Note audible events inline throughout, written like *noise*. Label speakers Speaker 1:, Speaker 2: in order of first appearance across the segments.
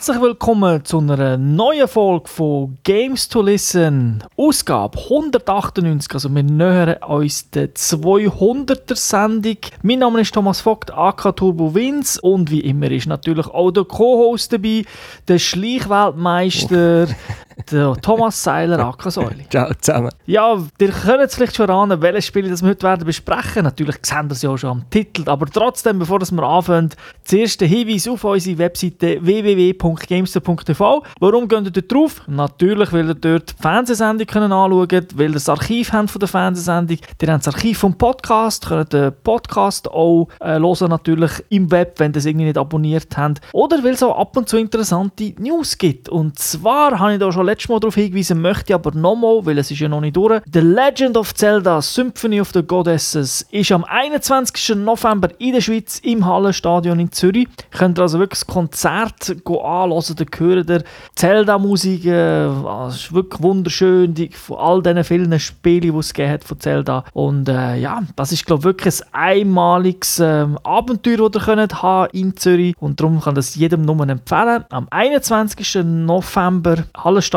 Speaker 1: Herzlich willkommen zu einer neuen Folge von Games to Listen, Ausgabe 198. Also wir nähern uns der 200er Sendung. Mein Name ist Thomas Vogt, AK Turbo Wins und wie immer ist natürlich auch der Co-Host dabei, der Schleichweltmeister, *laughs* der Thomas Seiler, AK Säule.
Speaker 2: Ciao zusammen.
Speaker 1: Ja, ihr könnt es vielleicht schon ahnen, welche Spiele das wir heute werden besprechen. Natürlich sehen wir es ja auch schon am Titel, aber trotzdem, bevor wir anfangen, zuerst der Hinweis auf unsere Webseite www.gamester.tv. Warum geht ihr dort drauf? Natürlich, weil ihr dort die Fernsehsendung können anschauen könnt, weil ihr das Archiv habt von der Fernsehsendung. Ihr habt das Archiv vom Podcast, könnt den Podcast auch äh, hören, natürlich im Web, wenn ihr es irgendwie nicht abonniert habt. Oder weil es auch ab und zu interessante News gibt. Und zwar habe ich da schon letztes Mal darauf hingewiesen, möchte aber nochmal, weil es ist ja noch nicht durch. The Legend of Zelda Symphony of the Goddesses ist am 21. November in der Schweiz im Hallenstadion in Zürich. Könnt ihr also wirklich das Konzert anhören, da hören ihr Zelda-Musik, äh, es ist wirklich wunderschön, die, von all diesen vielen Spielen, die es hat von Zelda. Und äh, ja, das ist glaube ich wirklich ein einmaliges äh, Abenteuer, das ihr könnt haben in Zürich und darum kann das jedem nur empfehlen. Am 21. November Hallenstadion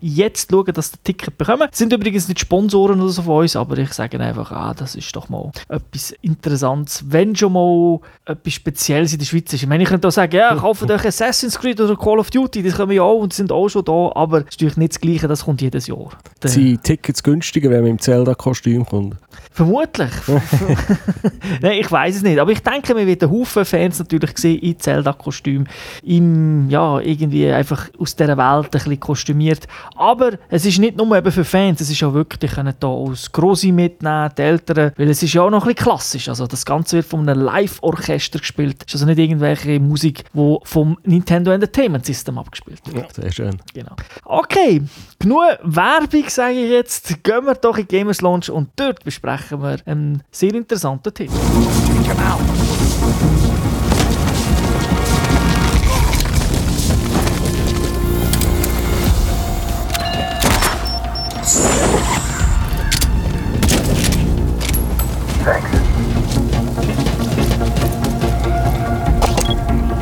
Speaker 1: jetzt schauen, dass ihr Ticket bekommen. Das sind übrigens nicht Sponsoren oder so von uns, aber ich sage einfach, ah, das ist doch mal etwas Interessantes, wenn schon mal etwas Spezielles in der Schweiz ist. Ich meine, ich könnte auch sagen, ja, kauft euch Assassin's Creed oder Call of Duty, das kommen ja auch und sind auch schon da, aber es ist natürlich nicht das Gleiche, das kommt jedes Jahr.
Speaker 2: Sind Tickets günstiger, wenn man im Zelda-Kostüm kommt?
Speaker 1: Vermutlich. *laughs* *laughs* Nein, ich weiß es nicht. Aber ich denke, man wird einen Haufen Fans natürlich sehen in Zelda-Kostüm. Im, ja, irgendwie einfach aus dieser Welt ein bisschen kostümiert. Aber es ist nicht nur eben für Fans, es ist auch wirklich, die können da aus Grosse mitnehmen, die Eltern, weil es ist ja auch noch ein bisschen klassisch. Also das Ganze wird von einem Live-Orchester gespielt. Es ist also nicht irgendwelche Musik, die vom Nintendo Entertainment System abgespielt wird.
Speaker 2: Ja, sehr schön.
Speaker 1: Genau. Okay, genug Werbung, sage ich jetzt. Gehen wir doch in Gamers Launch und dort besprechen wir einen sehr interessanten Titel.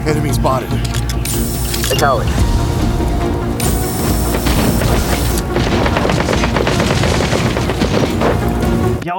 Speaker 3: Enemy spotted.
Speaker 4: Acknowledge.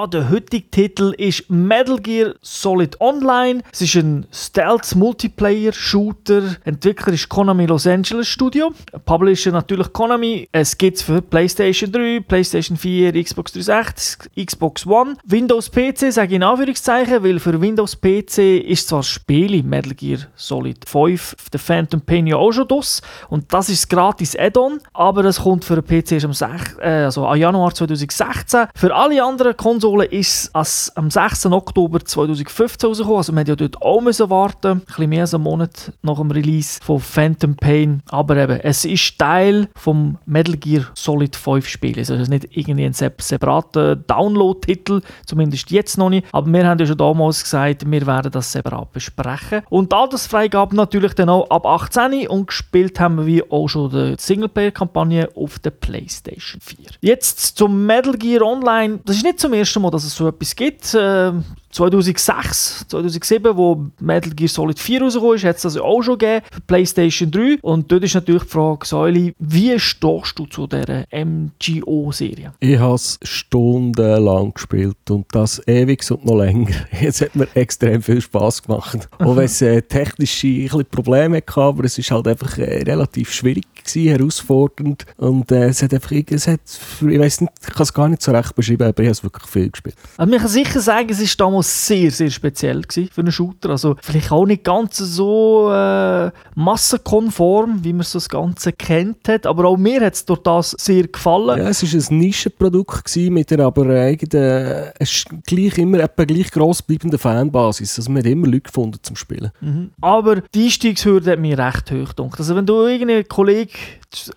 Speaker 1: Der heutige Titel ist Metal Gear Solid Online. Es ist ein Stealth-Multiplayer-Shooter. Entwickler ist Konami Los Angeles Studio. Publisher natürlich Konami. Es gibt es für PlayStation 3, PlayStation 4, Xbox 360, Xbox One. Windows PC sage ich in Anführungszeichen, weil für Windows PC ist zwar das Spiel Metal Gear Solid 5 auf der Phantom Pain ja auch schon draus. Und das ist gratis Add-on. Aber das kommt für den PC am, 6, äh, also Januar 2016. Für alle anderen Konsolen ist es am 6. Oktober 2015 rausgekommen. Also wir haben ja dort auch müssen warten. Ein bisschen mehr als einen Monat nach dem Release von Phantom Pain. Aber eben, es ist Teil vom Metal Gear Solid 5 Spiel. Also es ist nicht irgendwie ein sep- separater Download-Titel, zumindest jetzt noch nicht. Aber wir haben ja schon damals gesagt, wir werden das separat besprechen. Und Altersfreigabe natürlich dann auch ab 18 und gespielt haben wir auch schon die Singleplayer-Kampagne auf der PlayStation 4. Jetzt zum Metal Gear Online. Das ist nicht zum ersten Mal, dass es so etwas gibt. Ähm, 2006, 2007, wo Metal Gear Solid 4 rausgekommen ist, hat es das auch schon gegeben für PlayStation 3. Und dort ist natürlich die Frage, Säuli, wie stehst du zu dieser MGO-Serie?
Speaker 2: Ich habe es stundenlang gespielt und das ewig und noch länger. *laughs* Es hat mir extrem viel Spass gemacht. Auch wenn es äh, technische Probleme hatte, aber es ist halt einfach äh, relativ schwierig gewesen, herausfordernd und äh, es hat einfach, es hat, ich weiß nicht, ich kann es gar nicht so recht beschreiben, aber ich habe es wirklich viel gespielt.
Speaker 1: Also man kann sicher sagen, es war damals sehr, sehr speziell gewesen für einen Shooter. Also vielleicht auch nicht ganz so äh, massenkonform, wie man so das Ganze kennt hat. Aber auch mir hat es durch das sehr gefallen.
Speaker 2: Ja, es war ein Nischenprodukt gewesen, mit einer aber eigenen, ist gleich immer etwa gleich gross bleibenden Fanbasis. Also man hat immer Leute gefunden zum Spielen.
Speaker 1: Mhm. Aber die Einstiegshürde hat mich recht hoch gedacht. Also wenn du irgendeinen Kollegen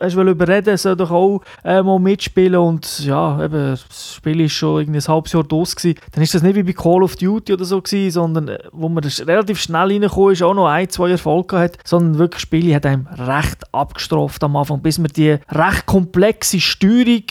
Speaker 1: hast wollen überreden, soll doch auch äh, mal mitspielen und ja, eben, das Spiel ist schon irgendwie ein halbes Jahr durch gewesen, dann ist das nicht wie bei Call of Duty oder so gewesen, sondern äh, wo man relativ schnell reingekommen ist, auch noch ein, zwei Erfolge hat, sondern wirklich Spiele hat einem recht abgestraft am Anfang, bis man die recht komplexe Steuerung,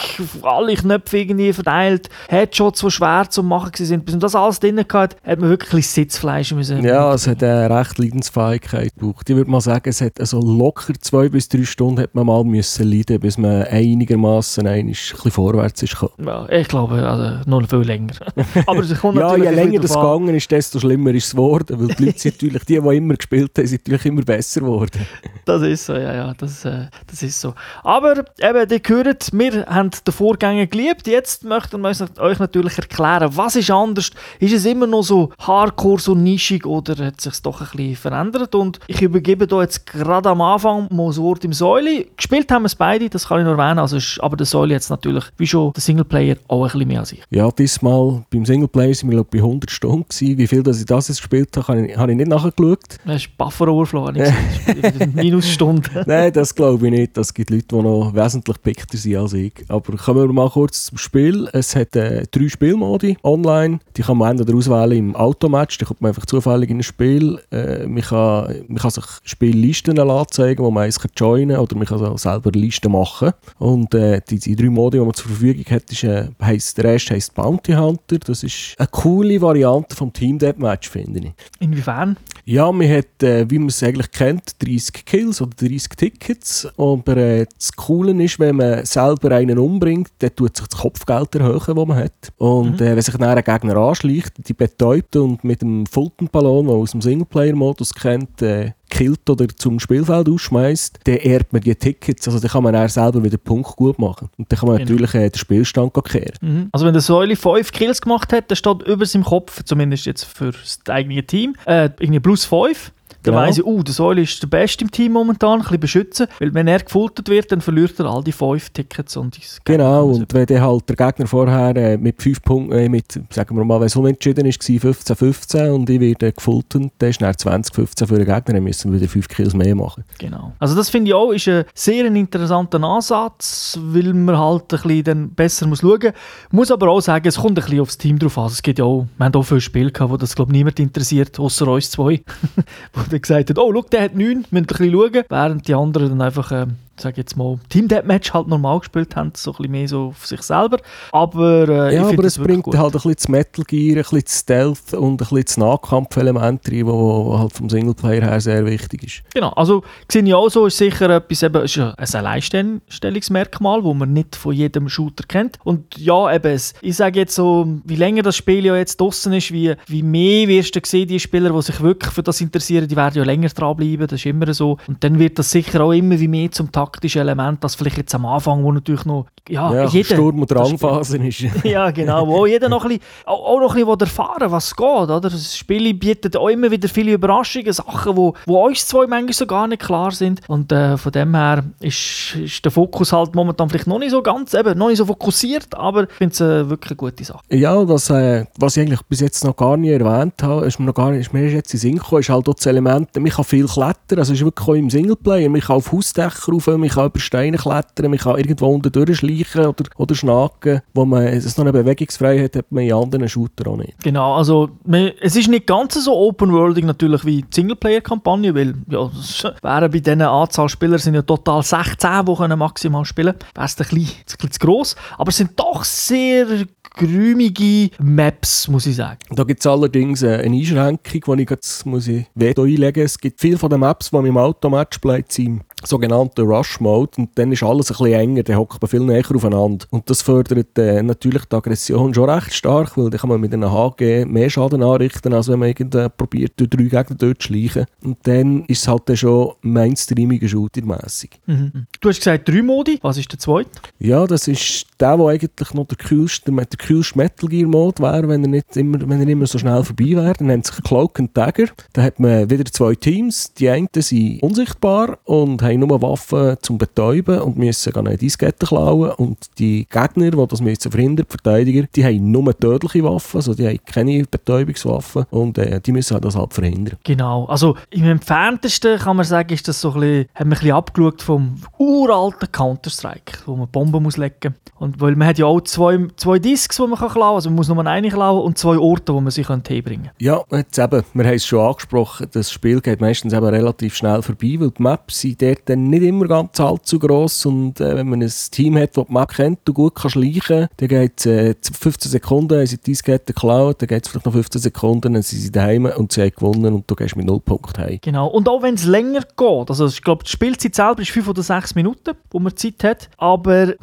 Speaker 1: alle Knöpfe irgendwie verteilt, Headshots, die schwer zu machen sind, bis man das alles drin hatte, hat man wirklich Sitzfleisch müssen.
Speaker 2: Ja, es hat eine recht Leidensfähigkeit gebraucht. Ich würde mal sagen, es hat also locker zwei bis drei Stunden hat man mal müssen leiden, bis man einigermaßen ein bisschen vorwärts ist gekommen.
Speaker 1: Ja, ich glaube, also noch viel länger. *laughs* Aber es kommt
Speaker 2: Ja, je
Speaker 1: natürlich
Speaker 2: länger das gegangen ist, desto schlimmer ist es geworden. Weil die Leute sind natürlich, die, die immer gespielt haben, sind natürlich immer besser geworden.
Speaker 1: Das ist so, ja, ja, das, äh, das ist so. Aber eben, ihr hört, wir haben den Vorgänger geliebt. Jetzt möchten wir euch natürlich erklären, was ist anders? Ist es immer noch so hardcore, so nischig oder hat sich doch ein bisschen verändert? Und ich übergebe da jetzt gerade am Anfang mal das Wort im Säuli. Gespielt haben wir es beide, das kann ich nur erwähnen. Also ist, aber der Säuli jetzt natürlich, wie schon der Singleplayer, auch ein bisschen mehr als ich.
Speaker 2: Ja, diesmal beim Singleplayer sind wir glaube ich, bei 100 Stunden gewesen. Wie viel dass ich das jetzt gespielt habe, habe ich, habe ich nicht nachgeschaut.
Speaker 1: Das ist Buffer Overflow, habe ich gesehen. Das ist wieder *laughs* Minusstunde.
Speaker 2: Nein, das glaube ich nicht. Es gibt Leute, die noch wesentlich pickter sind als ich. Aber kommen wir mal kurz zum Spiel. Es hat äh, drei Spielmodi online. Die kann man entweder auswählen im Automatch, da kommt man einfach zufällig in ein Spiel. Äh, man, kann, man kann sich Spiellisten anzeigen, wo man eins joinen kann, oder man kann auch selber Listen machen. Und äh, die, die drei Modi, die man zur Verfügung hat, ist, äh, heisst, der erste heisst Bounty Hunter. Das ist eine coole Variante vom Team Deathmatch, finde ich.
Speaker 1: Inwiefern?
Speaker 2: Ja, man hat, äh, wie man es eigentlich kennt, 30 Kills oder 30 Tickets. Aber äh, das Coole ist, wenn man selber einen umbringt, dann tut sich das Kopfgeld erhöhen, das man hat. Und äh, wenn sich dann ein Gegner anschleicht, die betäubt und mit dem Fulton-Ballon, den man aus dem Singleplayer-Modus kennt, äh, killt oder zum Spielfeld ausschmeißt, dann erbt man die Tickets. Also dann kann man dann selber wieder Punkt gut machen. Und dann kann man
Speaker 1: Genau.
Speaker 2: natürlich äh, den Spielstand kehren.
Speaker 1: Mhm. Also wenn der Säule 5 Kills gemacht hat, dann steht über seinem Kopf, zumindest jetzt für das eigene Team, äh, irgendwie plus 5. Dann
Speaker 2: Genau.
Speaker 1: weiss ich, uh, der Säule ist der Beste im Team momentan, ein bisschen beschützen. Weil wenn er gefoltert wird, dann verliert er all die 5 Tickets und das
Speaker 2: Genau, und wenn dann halt der Gegner vorher äh, mit 5 Punkten, äh, mit, sagen wir mal, wenn es unentschieden ist, 15-15 und ich werde gefoltert, dann ist dann 20-15 für den Gegner, dann müssen wir wieder 5 Kills mehr machen.
Speaker 1: Genau. Also das finde ich auch ist ein sehr interessanter Ansatz, weil man halt ein bisschen dann besser muss schauen muss. Muss aber auch sagen, es kommt ein bisschen aufs Team drauf an. Also Es gibt ja auch, wir haben auch viele Spiele gehabt, wo das glaube niemand interessiert, außer uns zwei. *laughs* gesagt hat, oh, schau, der hat 9, müssen ein bisschen schauen. Während die anderen dann einfach, äh, sag jetzt mal, Team Deathmatch halt normal gespielt haben, so ein bisschen mehr so auf sich selber. Aber äh,
Speaker 2: ja, aber es bringt
Speaker 1: gut.
Speaker 2: halt ein bisschen das Metal Gear, ein bisschen das Stealth und ein bisschen das Nahkampfelement rein, wo halt vom Singleplayer her sehr wichtig ist.
Speaker 1: Genau, also sehe ich auch so, ist sicher etwas, eben, ist ein Alleinstellungsmerkmal, wo man nicht von jedem Shooter kennt. Und ja, eben, es, ich sage jetzt so, wie länger das Spiel ja jetzt draussen ist, wie, wie mehr wirst du sehen, die Spieler, die sich wirklich für das interessieren, die werden ja länger dranbleiben, das ist immer so. Und dann wird das sicher auch immer wie mehr zum taktischen Element, als vielleicht jetzt am Anfang, wo natürlich noch, ja,
Speaker 2: ja,
Speaker 1: jeder...
Speaker 2: Sturm- und
Speaker 1: das
Speaker 2: Drangphasen ist. *laughs*
Speaker 1: ja, genau. Wo jeder noch ein bisschen, auch, noch ein bisschen erfahren was geht. Oder? Das Spiel bietet auch immer wieder viele Überraschungen, Sachen, wo, wo uns zwei manchmal so gar nicht klar sind. Und äh, von dem her ist, ist der Fokus halt momentan vielleicht noch nicht so ganz, eben, noch nicht so fokussiert, aber ich finde es äh, wirklich eine gute Sache.
Speaker 2: Ja, was, äh, was ich eigentlich bis jetzt noch gar nicht erwähnt habe, ist mir noch gar nicht, ist mir jetzt in Sinn gekommen, ist halt auch das Element, man kann viel klettern, also es ist wirklich auch im Singleplayer, man kann auf Hausdächer rauf, man kann über Steine klettern, man kann irgendwo unten durchschleichen oder, oder schnaken, wo man es noch eine Bewegungsfreiheit hat, man in anderen Shooter auch nicht.
Speaker 1: Genau, also man, es ist nicht ganz so open-worldig natürlich wie die Singleplayer-Kampagne, weil ja, es wären bei diesen Anzahl Spieler sind ja total 16, die können maximal spielen können. Wäre es ein bisschen, ein bisschen zu gross, aber es sind doch sehr geräumige Maps, muss ich sagen.
Speaker 2: Da gibt es allerdings eine Einschränkung, die ich jetzt muss ich Veto einlegen Es gibt viele von den Maps, die man im Automatch-Play sind, sogenannten Rush-Mode und dann ist alles ein bisschen enger, dann hockt man viel näher aufeinander. Und das fördert äh, natürlich die Aggression schon recht stark, weil dann kann man mit einem HG mehr Schaden anrichten, als wenn man irgendwie probiert, durch drei Gegner durchzuschleichen. Und dann ist es halt dann schon mainstreamiger Shooter-mässig.
Speaker 1: Mhm. Du hast gesagt drei Modi, was ist der zweite?
Speaker 2: Ja, das ist der, der eigentlich noch der kühlste, der kühlste Metal Gear Mode wäre, wenn er nicht immer, wenn er immer so schnell vorbei wäre. Dann nennt sich Cloak and Dagger. Da hat man wieder zwei Teams. Die einen sind unsichtbar und haben nur Waffen zum Betäuben und müssen eine Diskette klauen. Und die Gegner, die das müssen verhindern, die Verteidiger, die haben nur tödliche Waffen, also die haben keine Betäubungswaffen und äh, die müssen das halt verhindern.
Speaker 1: Genau, also im entferntesten kann man sagen, ist das so ein bisschen, haben wir ein bisschen abgeschaut vom uralten Counter-Strike, wo man Bomben muss legen und weil man hat ja auch zwei, zwei Disks, die man kann klauen, also man muss nur eine klauen und zwei Orte, wo man sie herbringen kann.
Speaker 2: Ja, jetzt eben, wir haben es schon angesprochen, das Spiel geht meistens eben relativ schnell vorbei, weil die Maps sind dort dann nicht immer ganz allzu gross und äh, wenn man ein Team hat, das Map kennt und gut kann schleichen, dann geht es äh, 15 Sekunden, haben sie die Diskette geklaut, dann geht es vielleicht noch 15 Sekunden, dann sind sie daheim und sie haben gewonnen und du gehst mit 0 Punkten heim.
Speaker 1: Genau, und auch wenn es länger geht, also ich glaube, die Spielzeit selber ist 5 oder 6 Minuten, wo man Zeit hat, aber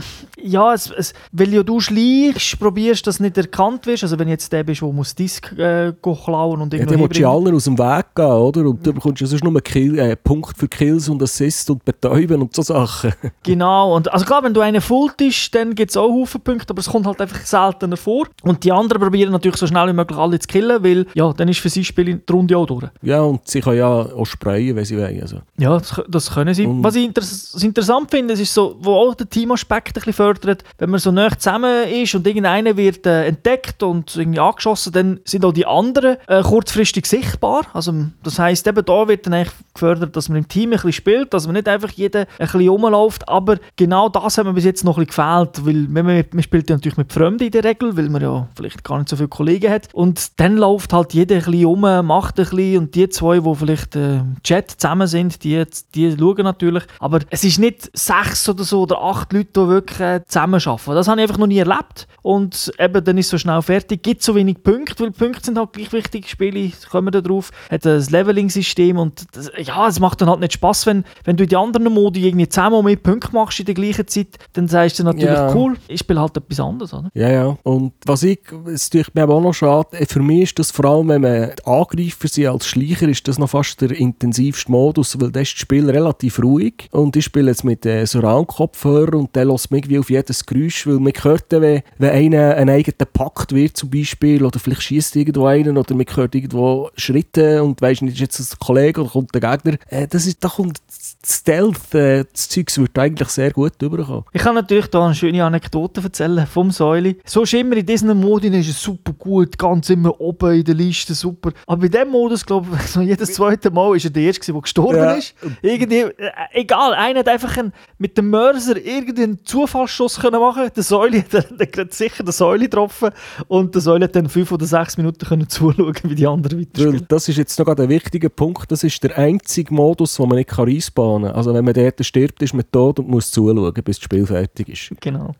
Speaker 1: ja, es, es, weil ja du schleichst, probierst, dass du nicht erkannt wirst, also wenn jetzt der bist, der muss Disk äh, klauen und
Speaker 2: Ja,
Speaker 1: irgendwo
Speaker 2: dann musst du ja allen aus dem Weg gehen, oder? Und du bekommst ja sonst nur Kill, äh, Punkt für Kills und Assists und Betäuben und so Sachen. *laughs*
Speaker 1: Genau, und also klar, wenn du einen fultest, dann gibt es auch Haufen Punkte, aber es kommt halt einfach seltener vor. Und die anderen probieren natürlich so schnell wie möglich alle zu killen, weil ja, dann ist für sie Spiel die Runde auch durch.
Speaker 2: ja, und sie können ja auch sprayen, wenn sie wollen. Also.
Speaker 1: Ja, das, das können sie.
Speaker 2: Und-
Speaker 1: Was ich das interessant finde, ist so, wo auch der Teamaspekt ein bisschen fördert, wenn man so nah zusammen ist und irgendeiner wird äh, entdeckt und irgendwie angeschossen, dann sind auch die anderen äh, kurzfristig sichtbar. Also das heißt eben da wird dann eigentlich gefördert, dass man im Team ein bisschen spielt, dass man nicht einfach jeder ein bisschen rumläuft, aber genau das hat mir bis jetzt noch ein bisschen gefehlt, weil man, man spielt ja natürlich mit Fremden in der Regel, weil man ja vielleicht gar nicht so viele Kollegen hat. Und dann läuft halt jeder ein bisschen rum, macht ein bisschen und die zwei, die vielleicht äh, im Chat zusammen sind, die, die schauen natürlich, aber es ist nicht sechs oder so oder acht Leute, die wirklich äh, zusammen arbeiten. Das habe ich einfach noch nie erlebt und eben dann ist es so schnell fertig, gibt so wenig Punkte, weil Punkte sind halt gleich wichtig, Spiele kommen da drauf, hat ein Leveling-System und das, ja, es macht dann halt nicht Spaß, wenn, wenn du in die anderen Modi irgendwie zehnmal mehr Punkte machst in der gleichen Zeit, dann sagst du natürlich,
Speaker 2: Ja.
Speaker 1: cool, ich spiele halt etwas anderes, oder?
Speaker 2: Ja, ja. Und was ich, es tut mir auch noch schade, äh, für mich ist das vor allem, wenn man Angreifer sind als Schleicher, ist das noch fast der intensivste Modus, weil da ist das Spiel relativ ruhig und ich spiele jetzt mit äh, Surround-Kopfhörer und der lässt mich wie auf jedes Geräusch, weil man hört wenn einer ein eigener packt wird zum Beispiel oder vielleicht schießt irgendwo einen oder man hört irgendwo Schritte und weisst nicht, ist jetzt ein Kollege oder kommt der Gegner. Äh, das ist, da kommt Stealth, äh, das Zeugs wird eigentlich sehr gut rüberkommen.
Speaker 1: Ich kann natürlich da eine schöne Anekdote erzählen vom Säuli. So ist immer in diesen Modi ist es super gut, ganz immer oben in der Liste, super. Aber bei dem Modus, glaube ich, *laughs* so jedes zweite Mal ist er der Erste, der gestorben
Speaker 2: Ja.
Speaker 1: ist. Irgendwie, äh, egal, einer hat einfach einen, mit dem Mörser irgendeinen Zufallsschuss können machen Der Säuli hat dann *laughs* gerade sicher den Säuli getroffen und der Säuli hat dann fünf oder sechs Minuten können zuschauen, wie die anderen weiterspielen.
Speaker 2: das ist jetzt noch gerade ein wichtiger Punkt. Das ist der einzige Modus, wo man nicht kann respawnen kann. Also wenn man dort stirbt, ist man tot und muss zuschauen, bis das Spiel fertig ist.
Speaker 1: Genau.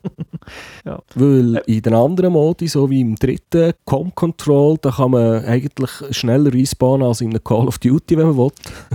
Speaker 1: *laughs*
Speaker 2: Weil in den anderen Modi, so wie im dritten Com Control, da kann man eigentlich schneller respawnen als in einem Call of Duty, wenn man will.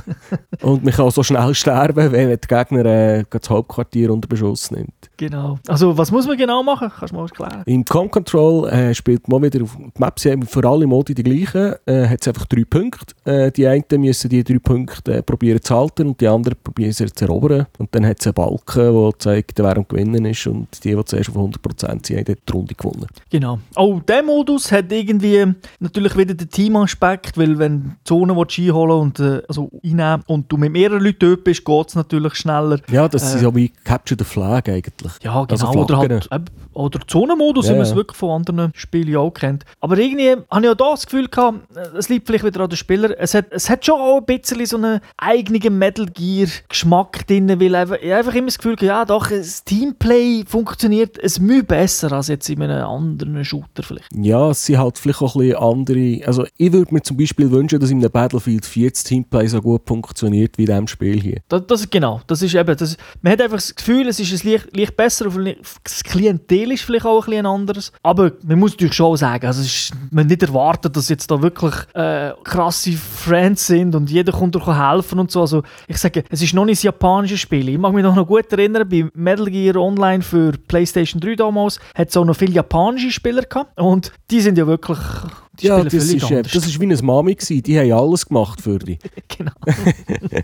Speaker 2: *laughs* und man kann so schnell sterben, wenn der Gegner äh, das Hauptquartier unter Beschuss nimmt.
Speaker 1: Genau. Also, was muss man genau machen? Kannst du mal erklären?
Speaker 2: Im Com Control äh, spielt man wieder auf die Maps für alle Modi die gleichen. Äh, hat es einfach drei Punkte. Äh, die einen müssen die drei Punkte äh, probieren zu halten und die anderen probieren sie zu erobern. Und dann hat es einen Balken, der zeigt, wer am Gewinnen ist. Und die, die zuerst auf 100% sind, haben die Runde gewonnen.
Speaker 1: Genau. Auch der Modus hat irgendwie natürlich wieder den Teamaspekt, weil wenn die Zone einholen und äh, also einnehmen und du mit mehreren Leuten dort bist, geht es natürlich schneller.
Speaker 2: Ja, das
Speaker 1: Äh.
Speaker 2: ist so wie Capture the Flag eigentlich.
Speaker 1: Ja,
Speaker 2: Also
Speaker 1: genau. oder,
Speaker 2: Flaggen.
Speaker 1: halt, oder Zonenmodus,
Speaker 2: Ja,
Speaker 1: wie man es
Speaker 2: ja.
Speaker 1: wirklich von anderen Spielen auch kennt. Aber irgendwie habe ich auch da das Gefühl gehabt, es liegt vielleicht wieder an den Spieler, es hat, es hat schon auch ein bisschen so einen eigenen Metal Gear Geschmack drin, weil einfach, ich einfach immer das Gefühl gehabt, ja doch, das Teamplay funktioniert es Mühe besser als jetzt in einem anderen Shooter vielleicht.
Speaker 2: Ja, es sind halt vielleicht auch ein bisschen andere. Also, ich würde mir zum Beispiel wünschen, dass in einem Battlefield 4 das Teamplay so gut funktioniert wie in diesem Spiel hier.
Speaker 1: Das, das ist genau, das ist eben, das, man hat einfach das Gefühl, es ist ein leicht, leicht besser, das Klientel ist vielleicht auch ein bisschen anderes, aber man muss natürlich schon sagen, also ist, man nicht erwartet, dass jetzt da wirklich äh, krasse Friends sind und jeder kommt dir helfen und so, also ich sage, es ist noch nicht ein japanisches Spiel, ich mag mich noch gut erinnern, bei Metal Gear Online für Playstation 3 damals, hat es auch noch viele japanische Spieler gehabt. Und die sind ja wirklich
Speaker 2: Ja, das ist,
Speaker 1: anders.
Speaker 2: das ist wie eine Mami gewesen. Die haben alles gemacht für dich. *laughs*
Speaker 1: Genau. *laughs*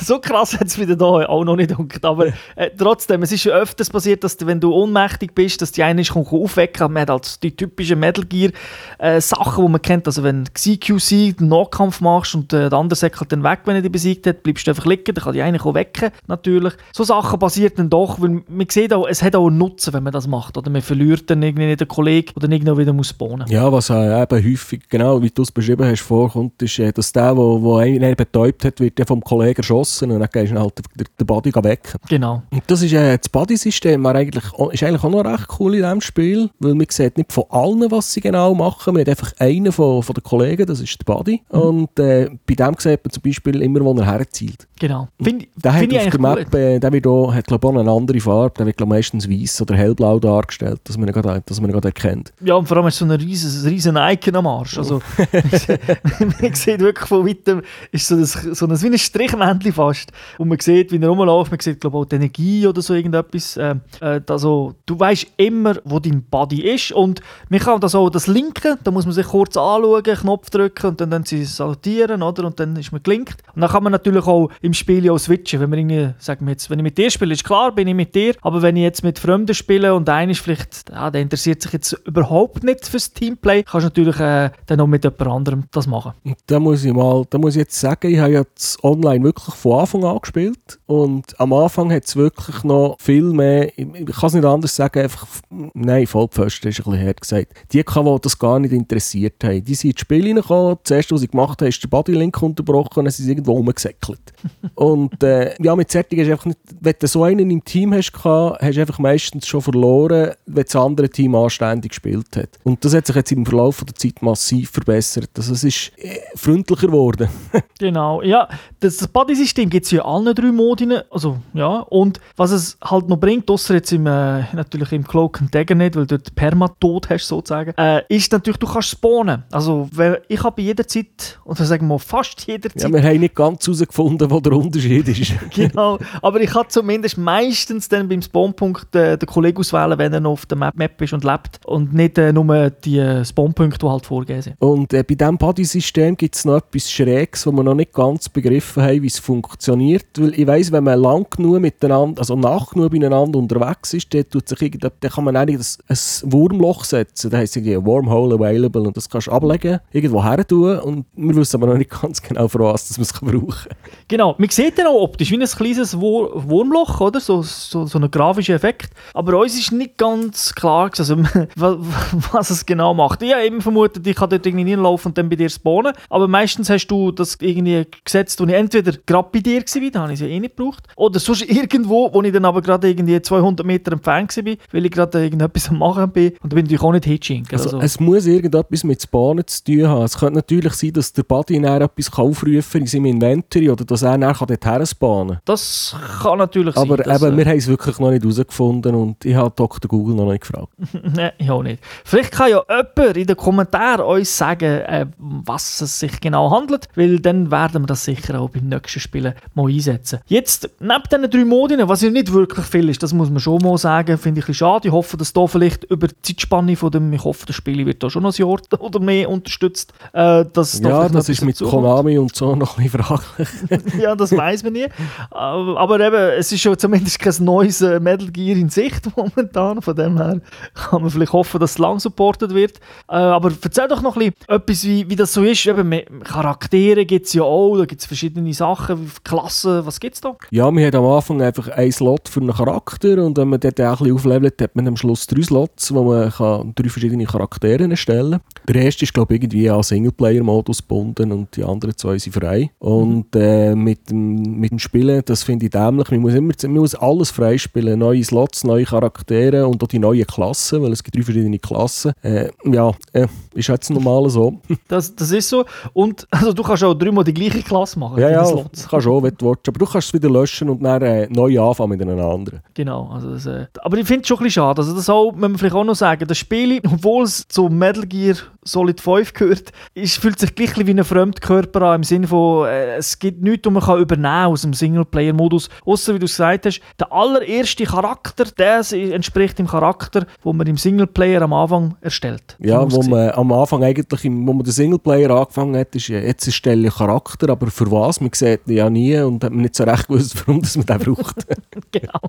Speaker 1: so krass hat es wieder da auch noch nicht gedacht. Aber äh, trotzdem, es ist schon öfters passiert, dass wenn du ohnmächtig bist, dass die eine ist, kommt aufwecken. Man hat halt die typischen Metal Gear äh, Sachen, die man kennt. Also wenn du CQC den Nahkampf machst und äh, der andere halt dann weg, wenn er dich besiegt hat, bleibst du einfach liegen, dann kann die eine auch wecken, natürlich. So Sachen passieren dann doch, weil man sieht auch, es hat auch einen Nutzen, wenn man das macht. Oder man verliert dann irgendwie nicht den Kollegen oder irgendwo wieder muss spawnen.
Speaker 2: Ja, was äh, eben häufig, genau wie du es beschrieben hast, vorkommt, ist, äh, dass der, der, einen betäubt hat, wird ja vom Kollegen erschossen und dann gehst du halt den, Body weg.
Speaker 1: Genau.
Speaker 2: Und das ist, äh, das Body-System eigentlich, ist eigentlich auch noch recht cool in diesem Spiel, weil man sieht nicht von allen, was sie genau machen. Man hat einfach einen von, von den Kollegen, das ist der Body. Und äh, bei dem sieht man zum Beispiel immer, wo er herzielt.
Speaker 1: Genau. Finde
Speaker 2: Der hat
Speaker 1: find
Speaker 2: auf der Map, äh, der wird auch, hat glaube ich auch eine andere Farbe, der wird glaub, meistens weiß oder hellblau dargestellt, dass man ihn gerade, dass man ihn gerade erkennt.
Speaker 1: Ja, und vor allem ist so ein riesen, riesen Icon am Arsch. Also, *laughs* man sieht wirklich von weitem, ist so, das, so ein, wie ein Strichmännchen fast. Und man sieht, wie er rumläuft, man sieht, glaube ich, auch die Energie oder so irgendetwas. Äh, äh, also, du weißt immer, wo dein Body ist. Und man kann das auch, das linken, da muss man sich kurz anschauen, Knopf drücken und dann, dann sie salutieren, oder? Und dann ist man gelinkt. Und dann kann man natürlich auch im Spiel auch switchen. Wenn, man irgendwie, sagen wir jetzt, wenn ich mit dir spiele, ist klar, bin ich mit dir. Aber wenn ich jetzt mit Fremden spiele und einer ist vielleicht, ja, der interessiert sich jetzt überhaupt nicht fürs Teamplay, kannst du natürlich äh, dann auch mit jemand anderem das machen.
Speaker 2: Da muss ich mal, da muss ich jetzt sagen, ich habe das online wirklich von Anfang an gespielt und am Anfang hat es wirklich noch viel mehr, ich, ich kann es nicht anders sagen, einfach, nein, Vollpfosten ist ein bisschen hart gesagt, die, die das gar nicht interessiert haben, die sind ins Spiel reingekommen, das erste, was sie gemacht haben, ist der Bodylink unterbrochen und dann sind sie irgendwo rumgesäckelt. *laughs* und äh, ja, mit Zertig ist einfach nicht, wenn du so einen im Team hast, gehabt, hast du einfach meistens schon verloren, wenn das andere Team anständig gespielt hat. Und das hat sich jetzt im Verlauf der Zeit massiv verbessert. Also es ist äh, freundlicher geworden. *laughs*
Speaker 1: Genau, ja, das, Buddy-System gibt es ja in allen drei Modi, also ja, und was es halt noch bringt, außer jetzt im, äh, natürlich im Cloak and Dagger nicht, weil du dort Permatod hast sozusagen, äh, ist natürlich, du kannst spawnen. Also ich habe bei jeder Zeit, oder sagen wir mal fast jeder
Speaker 2: Ja, wir haben nicht ganz herausgefunden, wo der Unterschied ist. *laughs* *laughs*
Speaker 1: genau, aber ich kann zumindest meistens dann beim Spawnpunkt äh, den Kollegen auswählen, wenn er noch auf der Map, Map ist und lebt und nicht äh, nur die äh, Spawnpunkte, die halt vorgegeben sind.
Speaker 2: Und äh, bei diesem Body-System gibt es noch etwas Schräges, wo wir noch nicht ganz begriffen haben, wie es funktioniert. Weil ich weiss, wenn man lang genug miteinander, also nach genug beieinander unterwegs ist, dann, tut sich irgend- dann kann man eigentlich das, ein Wurmloch setzen. Da heisst irgendwie Wormhole available und das kannst du ablegen, irgendwo her tun. Und wir wissen aber noch nicht ganz genau, für was man es brauchen kann.
Speaker 1: Genau, man sieht dann auch optisch wie ein kleines Wur Wurmloch, oder? So, so, so ein grafischer Effekt. Aber uns ist nicht ganz klar, also, wa- *laughs* was es genau macht. Ich habe eben vermutet, ich kann dort irgendwie hinlaufen und dann bei dir spawnen. Aber meistens hast du das irgendwie gesetzt, wo ich entweder gerade bei dir war, da habe ich es ja eh nicht gebraucht, oder sonst irgendwo, wo ich dann aber gerade irgendwie 200 Meter entfernt war, weil ich gerade irgendetwas am machen bin. Und da bin ich natürlich auch nicht hitschink.
Speaker 2: Also,
Speaker 1: Also,
Speaker 2: Es muss irgendetwas mit Spawnen zu tun haben. Es könnte natürlich sein, dass der Buddy dann etwas kann aufrufen kann in seinem Inventory oder dass er dann dort her spawnen
Speaker 1: das kann natürlich
Speaker 2: Aber
Speaker 1: sein. dass,
Speaker 2: eben,
Speaker 1: äh,
Speaker 2: wir haben es wirklich noch nicht herausgefunden und ich habe Dr. Google noch nicht gefragt. *laughs*
Speaker 1: Nein, ich auch nicht. Vielleicht kann ja jemand in den Kommentaren uns sagen, äh, was es sich genau handelt, weil dann werden wir das sicher auch beim nächsten Spielen mal einsetzen. Jetzt, neben diesen drei Modinen, was ja nicht wirklich viel ist, das muss man schon mal sagen, finde ich ein bisschen schade. Ich hoffe, dass da vielleicht über die Zeitspanne von dem, ich hoffe, das Spiel wird da schon noch ein Jahr *laughs* oder mehr unterstützt. Äh, dass da
Speaker 2: Ja,
Speaker 1: noch
Speaker 2: das ist mit. Konami und so noch ein bisschen fraglich. *laughs*
Speaker 1: ja, das weiß man nie. Aber, aber eben, es ist schon zumindest kein neues äh, Metal Gear in Sicht *laughs* momentan. Von dem her kann man vielleicht hoffen, dass es lang supportet wird. Äh, aber erzähl doch noch ein bisschen etwas, wie, wie das so ist. Eben, Charaktere gibt es ja auch, da gibt es verschiedene Sachen, Klassen, was gibt es da?
Speaker 2: Ja, wir haben am Anfang einfach einen Slot für einen Charakter und wenn man dort auch ein bisschen auflevelt, hat man am Schluss drei Slots, wo man kann drei verschiedene Charaktere erstellen kann. Der erste ist, glaube ich, irgendwie an Singleplayer-Modus gebunden und die anderen zwei sind frei. Und äh, mit, dem, mit dem Spielen, das finde ich dämlich, man muss, immer, man muss alles freispielen, neue Slots, neue Charaktere und auch die neuen Klassen, weil es gibt drei verschiedene Klassen. Äh, ja, äh, ist jetzt normal so. *laughs*
Speaker 1: Das, das ist so. Und also, du kannst auch dreimal die gleiche Klasse machen.
Speaker 2: ja, ja, das kannst du auch, wenn du willst. Aber du kannst es wieder löschen und dann äh, neu anfangen mit einem anderen.
Speaker 1: Genau, also das, äh, aber ich finde es schon ein bisschen schade. Also das auch, man vielleicht auch noch sagen, das Spiel, obwohl es zu Metal Gear Solid 5 gehört, ist, fühlt sich gleich wie ein Fremdkörper an, im Sinne von, äh, es gibt nichts, was man kann übernehmen aus dem Singleplayer-Modus. Außer wie du gesagt hast, der allererste Charakter, der entspricht dem Charakter, den man im Singleplayer am Anfang erstellt.
Speaker 2: Ja, Ja, wo man am Anfang eigentlich, wo man den Singleplayer angefangen hat, ist jetzt erstelle ich Charakter, aber für was? Man sieht ihn ja nie und hat man nicht so recht gewusst, *laughs* warum das man den braucht. *laughs*
Speaker 1: Genau.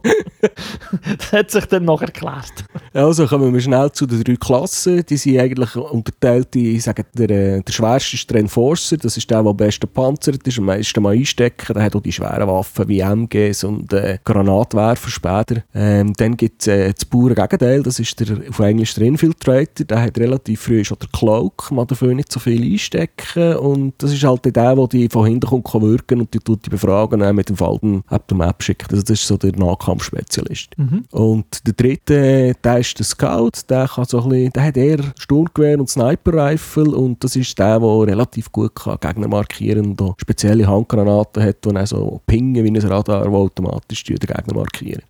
Speaker 1: das hat sich dann noch erklärt.
Speaker 2: also kommen wir schnell zu den drei Klassen. Die sind eigentlich unterteilt in, ich sage, der, äh, der schwerste ist der Enforcer, das ist der, der am besten panzert ist, am meisten mal einstecken, der hat auch die schweren Waffen wie MGs und äh, Granatwerfer später. Ähm, dann gibt es äh, das pure Gegenteil, das ist der, auf Englisch der Infiltrator, der hat relativ früh schon der Cloak, man dafür nicht so viel einstecken und das ist halt der, der die von hinten kommt, kann wirken und die tut die befragen und dann mit dem Falten ab der Map schickt. Also das ist so der Nahkampfspezialist. Und der dritte, der ist der Scout, der, kann so ein bisschen, der hat eher Sturmgewehr und Sniper-Rifle und das ist der, der relativ gut kann Gegner markieren und auch spezielle Handgranaten hat und auch so pingen wie ein Radar, der automatisch die den Gegner markieren.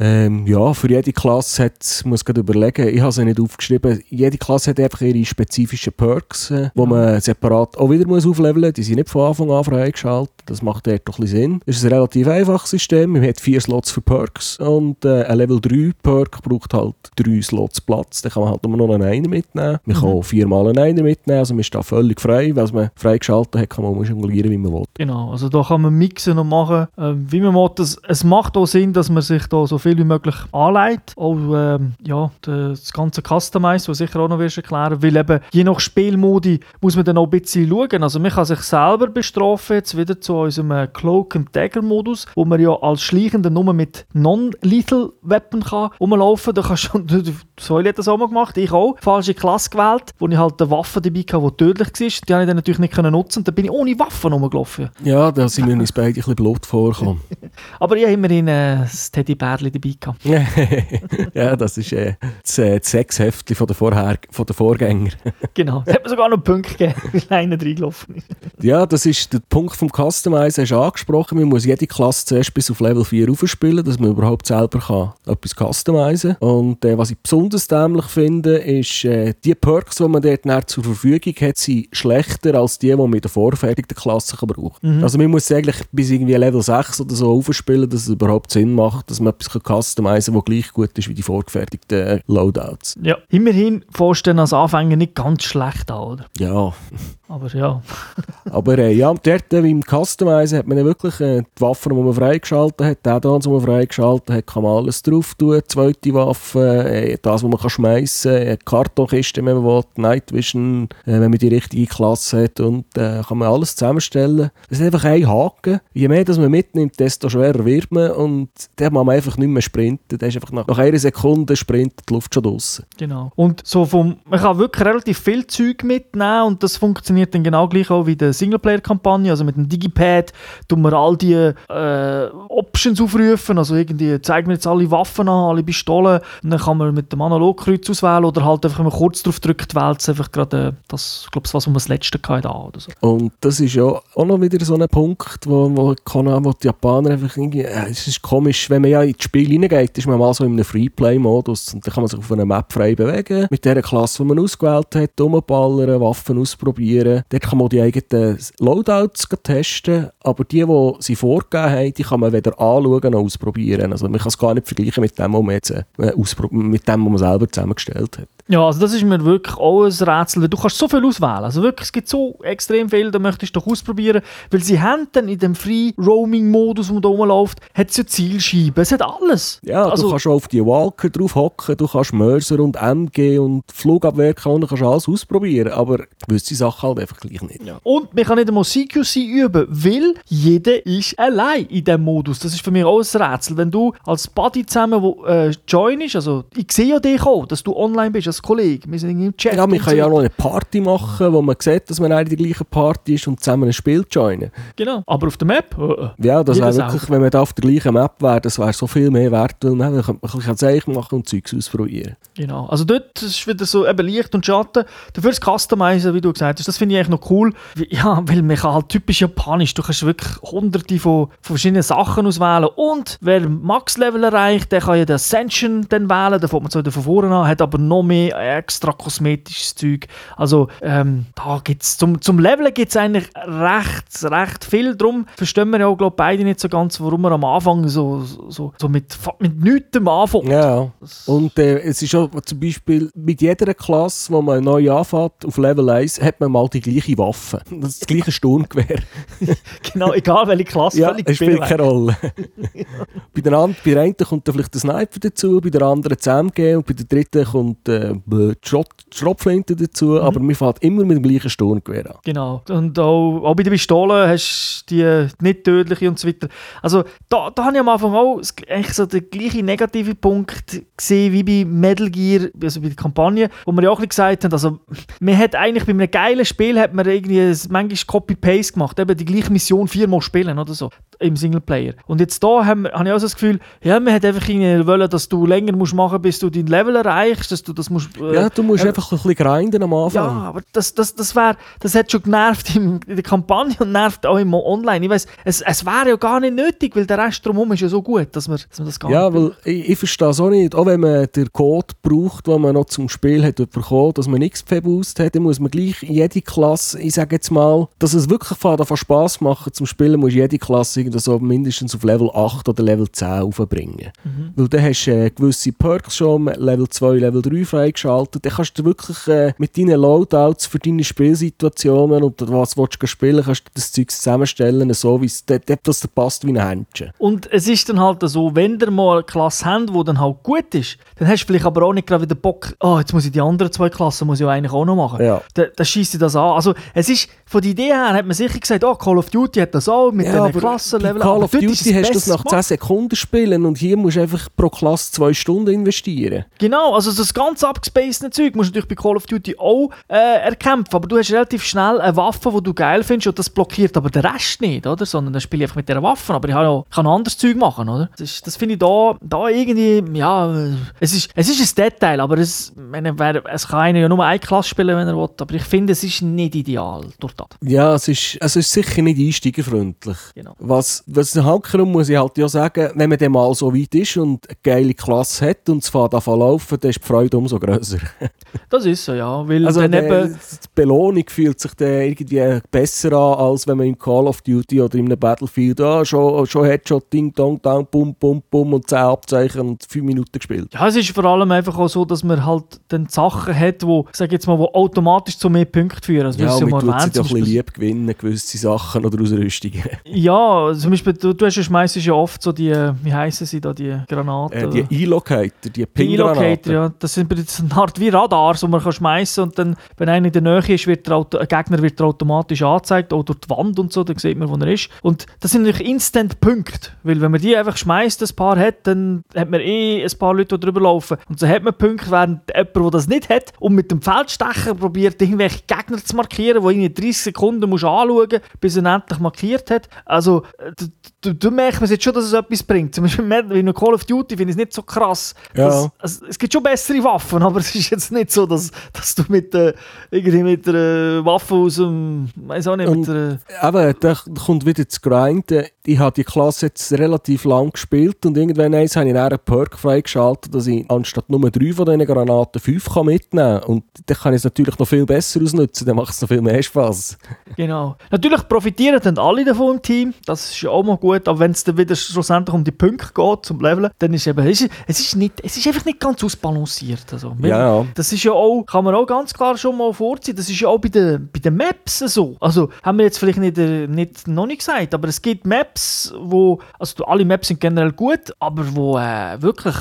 Speaker 2: Ähm, ja, für jede Klasse hat, muss gerade überlegen, ich habe sie nicht aufgeschrieben, jede Klasse hat einfach ihre spezifischen Perks, äh, wo man separat auch wieder muss aufleveln muss. Die sind nicht von Anfang an freigeschaltet, das macht dort doch ein bisschen Sinn. Es ist ein relativ einfaches System, man hat vier Slots für Perks und äh, ein Level 3 Perk braucht halt drei Slots Platz, dann kann man halt nur noch einen Einer mitnehmen. Man kann auch viermal einen Einer mitnehmen, also man ist da völlig frei, weil man freigeschaltet hat, kann man jonglieren, wie man will.
Speaker 1: Genau, also da kann man mixen und machen, ähm, wie man will. Das, es macht auch Sinn, dass man sich da so viel wie möglich anlegt. Auch ähm, ja, das ganze Customize, was sicher auch noch wirst erklären, weil eben je nach Spielmodi muss man dann auch ein bisschen schauen. Also man kann sich selber bestrafen, jetzt wieder zu unserem äh, Cloak and Dagger Modus, wo man ja als Schleichender nur mit Non-Lethal Weapon kann rumlaufen. Da kannst du, *laughs* Säule hat das auch mal gemacht, ich auch. Falsche Klasse gewählt, wo ich halt eine Waffe dabei hatte, die tödlich war. Die habe ich dann natürlich nicht können nutzen und dann bin ich ohne Waffen rumgelaufen.
Speaker 2: Ja, da sind wir uns beide ein bisschen Blut vorgekommen. *laughs*
Speaker 1: Aber ich habe immerhin äh, das Teddybärli dabei gehabt. *laughs*
Speaker 2: ja, das ist äh, das, äh, das Sexheftchen von der, Vorher von der Vorgänger. *laughs*
Speaker 1: Genau. Es hat mir sogar noch Punkte gegeben, *laughs* weil einer reingelaufen ist.
Speaker 2: ja, das ist der Punkt vom Customizen, hast du angesprochen. Man muss jede Klasse zuerst bis auf Level 4 aufspielen, dass man überhaupt selber kann etwas customizen kann. Und äh, was ich besonders dämlich finde, ist, äh, die Perks, die man dort zur Verfügung hat, sind schlechter als die, die man in der vorfertigten Klasse kann brauchen Also man muss eigentlich bis irgendwie Level 6 oder so aufspielen, dass es überhaupt Sinn macht, dass man etwas customizen kann, das gleich gut ist wie die vorgefertigten äh, Loadouts.
Speaker 1: Ja. Immerhin vorstellen als Anfänger nicht ganz schlecht an, oder?
Speaker 2: Ja,
Speaker 1: Aber ja. *laughs*
Speaker 2: Aber äh, ja, dort äh, im Customizen hat man dann wirklich äh, die Waffen, die man freigeschaltet hat, die Add-ons, die man freigeschaltet hat, kann man alles drauf tun. Zweite Waffe, äh, das, was man kann schmeissen kann, äh, Kartonkiste, wenn man will, Night Vision, äh, wenn man die richtige Klasse hat und äh, kann man alles zusammenstellen. Es ist einfach ein Haken. Je mehr das man mitnimmt, desto schwerer wird man und dann kann man einfach nicht mehr sprinten. Da ist einfach nach, nach einer Sekunde sprintet die Luft schon draussen.
Speaker 1: Genau. Und so vom, man kann wirklich relativ viel Zeug mitnehmen und das funktioniert dann genau gleich auch wie die Singleplayer-Kampagne. Also mit dem Digipad tun wir all die äh, Options aufrufen, also irgendwie zeigen wir jetzt alle Waffen an, alle Pistolen und dann kann man mit dem Analogkreuz auswählen oder halt einfach, wenn man kurz drauf drückt, wählt es einfach gerade äh, das, glaube, was wir das letzte hatten an oder so.
Speaker 2: Und das ist ja auch noch wieder so ein Punkt, wo, wo, Konami, wo die Japaner einfach irgendwie, äh, es ist komisch, wenn man ja ins Spiel hineingeht, ist man mal so in einem Freeplay-Modus und dann kann man sich auf einer Map frei bewegen, mit der Klasse, die man ausgewählt hat, rumballern, Waffen ausprobieren. Dort kann man die eigenen Loadouts testen, aber die, die sie vorgegeben haben, die kann man weder anschauen noch ausprobieren. Also man kann es gar nicht vergleichen mit dem, was man, jetzt, äh, mit dem, was man selber zusammengestellt hat.
Speaker 1: Ja, also das ist mir wirklich auch ein Rätsel, weil du kannst so viel auswählen. Also wirklich, es gibt so extrem viel, da möchtest du doch ausprobieren, weil sie haben dann in dem Free-Roaming-Modus, wo da rumläuft, hat es ja Zielscheiben, es hat alles.
Speaker 2: Ja,
Speaker 1: also,
Speaker 2: du kannst auf die Walker drauf hocken, du kannst Mörser und MG und Flugabwehr können, du kannst alles ausprobieren, aber gewisse Sachen halt einfach gleich nicht.
Speaker 1: Und man kann nicht einmal CQC üben, weil jeder ist allein in diesem Modus. Das ist für mich auch ein Rätsel. Wenn du als Buddy zusammen wo, äh, joinst, also ich sehe ja dich auch, dass du online bist als Kollege, wir sind irgendwie im Chat.
Speaker 2: Ja, man
Speaker 1: und
Speaker 2: kann
Speaker 1: so
Speaker 2: ja auch noch eine Party machen, wo man sieht, dass man in der gleichen Party ist und zusammen ein Spiel joinen.
Speaker 1: Genau, aber auf der Map? äh, äh.
Speaker 2: Ja, das wäre wirklich,
Speaker 1: selber.
Speaker 2: wenn man da auf der gleichen Map wäre, das wäre so viel mehr wert, weil man könnte man ein Zeichen machen und Zeugs ausprobieren.
Speaker 1: Genau, also dort ist wieder so eben Licht und Schatten. Dafür das Customizen, wie du gesagt hast, das finde ich eigentlich noch cool. Ja, weil man kann halt typisch japanisch, du kannst wirklich hunderte von, von verschiedenen Sachen auswählen und wer Max-Level erreicht, der kann ja den Ascension dann wählen, da fängt man zwar wieder von vorne an, hat aber noch mehr mehr extra kosmetisches Zeug. Also ähm, da gibt's zum, zum Leveln gibt es eigentlich recht, recht viel. Darum verstehen wir ja auch glaub, beide nicht so ganz, warum wir am Anfang so, so, so mit, mit nichts anfangen.
Speaker 2: Ja, und äh, es ist auch zum Beispiel mit jeder Klasse, wo man neu anfängt, auf Level 1, hat man mal die gleiche Waffe. *laughs* Das ist das gleiche Sturmgewehr. *laughs*
Speaker 1: genau, egal welche Klasse,
Speaker 2: ja, es spielt keine Rolle. *laughs* bei, der and- bei der einen kommt dann vielleicht der Sniper dazu, bei der anderen das MG und bei der dritten kommt äh, Schrottflinte dazu, aber man fährt immer mit dem gleichen Sturmgewehr an.
Speaker 1: Genau. Und auch, auch bei den Pistolen hast du die nicht tödliche und so weiter. Also da, da habe ich am Anfang auch eigentlich so den gleichen negativen Punkt gesehen wie bei Metal Gear, also bei der Kampagne, wo wir ja auch gesagt haben, also man hat eigentlich bei einem geilen Spiel hat man irgendwie ein- manchmal Copy-Paste gemacht, eben die gleiche Mission viermal spielen oder so im Singleplayer. Und jetzt da haben, wir- habe ich auch das Gefühl, ja, man hat einfach irgendwie wollen, dass du länger musst machen, bis du dein Level erreichst, dass du das musst... äh,
Speaker 2: Ja, du musst
Speaker 1: äh,
Speaker 2: einfach ein bisschen grinden am
Speaker 1: ja,
Speaker 2: Anfang.
Speaker 1: aber das, das, das, wär, das hat schon genervt im, in der Kampagne und nervt auch im Online. Ich weiss, es, es wäre ja gar nicht nötig, weil der Rest drumherum ist ja so gut, dass man, dass man das gar
Speaker 2: Ja,
Speaker 1: nicht
Speaker 2: weil ich, ich verstehe es auch nicht. Auch wenn man den Code braucht, den man noch zum Spiel hat bekommen, dass man XP-Boost hat, dann muss man gleich jede Klasse, ich sage jetzt mal, dass es wirklich von davon Spass machen zum Spielen, muss jede Klasse irgendwie so mindestens auf Level 8 oder Level 10 aufbringen. Weil dann hast du äh, gewisse Perks schon, Level 2, Level 3 freigeschaltet. Dann kannst du wirklich äh, mit deinen Loadouts für deine Spielsituationen und was willst du spielen, kannst du das Zeug zusammenstellen, so wie es dir passt wie ein Händchen.
Speaker 1: Und es ist dann halt so, wenn ihr mal eine Klasse habt, die dann halt gut ist, dann hast du vielleicht aber auch nicht gerade wieder Bock, oh, jetzt muss ich die anderen zwei Klassen muss ich eigentlich auch noch machen.
Speaker 2: Ja.
Speaker 1: Da, da schießt das an. Also es ist, von der Idee her hat man sicher gesagt, oh, Call of Duty hat das auch mit
Speaker 2: Ja,
Speaker 1: den Klassen. Level
Speaker 2: Call of
Speaker 1: dort
Speaker 2: Duty hast du das nach
Speaker 1: gemacht.
Speaker 2: 10 Sekunden spielen und hier musst du einfach pro Klasse 2 Stunden investieren.
Speaker 1: Genau, also das ganz abgespacede Zeug musst du natürlich bei Call of Duty auch äh, erkämpfen, aber du hast relativ schnell eine Waffe, die du geil findest und das blockiert aber den Rest nicht, oder? Sondern dann spiele ich einfach mit dieser Waffe, aber ich kann noch anderes Zeug machen, oder? Das, ist- das finde ich da, da irgendwie, ja, es ist, es ist ein Detail, aber es, meine, wer, es kann einer ja nur eine Klasse spielen, wenn er will, aber ich finde, es ist nicht ideal das.
Speaker 2: Ja, es ist, es ist sicher nicht einsteigerfreundlich.
Speaker 1: Genau.
Speaker 2: Was, was Hankerum muss ich halt ja sagen, wenn man dann mal so weit ist und eine geile Klasse hat und es fährt zu laufen, dann ist die Freude umso grösser. *laughs*
Speaker 1: Das ist so, ja, weil
Speaker 2: Also
Speaker 1: dann eben,
Speaker 2: die Belohnung fühlt sich dann irgendwie besser an, als wenn man im Call of Duty oder in einem Battlefield ah, schon, schon Headshot, Ding, Dong, Dong, Bum, Bum, Bum und 10 Abzeichen und 5 Minuten gespielt.
Speaker 1: Ja, es ist vor allem einfach auch so, dass man halt dann Sachen hat, wo, sag jetzt mal, wo automatisch zu mehr Punkten führen. Du
Speaker 2: Ja, man tut sich
Speaker 1: zum
Speaker 2: ein bisschen lieb gewinnen, gewisse Sachen oder Ausrüstungen.
Speaker 1: Ja, zum Beispiel, du, du schmeißt ja oft so die, wie heißen sie da, die Granaten.
Speaker 2: Äh, die E-Locator, die
Speaker 1: Die
Speaker 2: Ping-Granaten.
Speaker 1: E-Locator, ja. Das sind eine Art wie Radars, die man kann schmeißen und dann, wenn einer in der Nähe ist, wird der Auto, ein Gegner wird automatisch angezeigt, auch durch die Wand und so, dann sieht man, wo er ist. Und das sind natürlich Instant-Punkte, weil wenn man die einfach schmeißt, ein paar hat, dann hat man eh ein paar Leute, die drüber laufen. Und so hat man Punkte, während jemand, der das nicht hat und mit dem Feldstecher probiert, irgendwelche Gegner zu markieren, wo irgendwie 30 Sekunden musst anschauen musst, bis er endlich markiert hat. Also, to, du, du, du merkst man jetzt schon, dass es etwas bringt. Zum Beispiel in einem Call of Duty finde ich es nicht so krass.
Speaker 2: Ja.
Speaker 1: dass- also, es gibt schon bessere Waffen, aber es ist jetzt nicht so, dass, dass du mit, äh, irgendwie mit einer Waffe aus dem, weiß auch nicht, mit
Speaker 2: Und-
Speaker 1: einer,
Speaker 2: Eben, da kommt wieder das Grinden. Ich habe die Klasse jetzt relativ lang gespielt und irgendwann eins habe ich einen Perk freigeschaltet, dass ich anstatt nur drei von diesen Granaten fünf kann mitnehmen kann. Und dann kann ich es natürlich noch viel besser ausnutzen, dann macht es noch viel mehr Spaß.
Speaker 1: genau. Natürlich profitieren dann alle davon im Team, das ist ja auch mal gut, aber wenn es dann wieder schlussendlich um die Punkte geht, zum Leveln, dann ist eben, es ist, es ist, nicht, es ist einfach nicht ganz ausbalanciert. Also,
Speaker 2: Ja, ja.
Speaker 1: Das ist ja auch, kann man auch ganz klar schon mal vorziehen, das ist ja auch bei den, bei den Maps so. Also haben wir jetzt vielleicht nicht, äh, nicht, noch nicht gesagt, aber es gibt Maps, wo, also alle Maps sind generell gut, aber wo äh, wirklich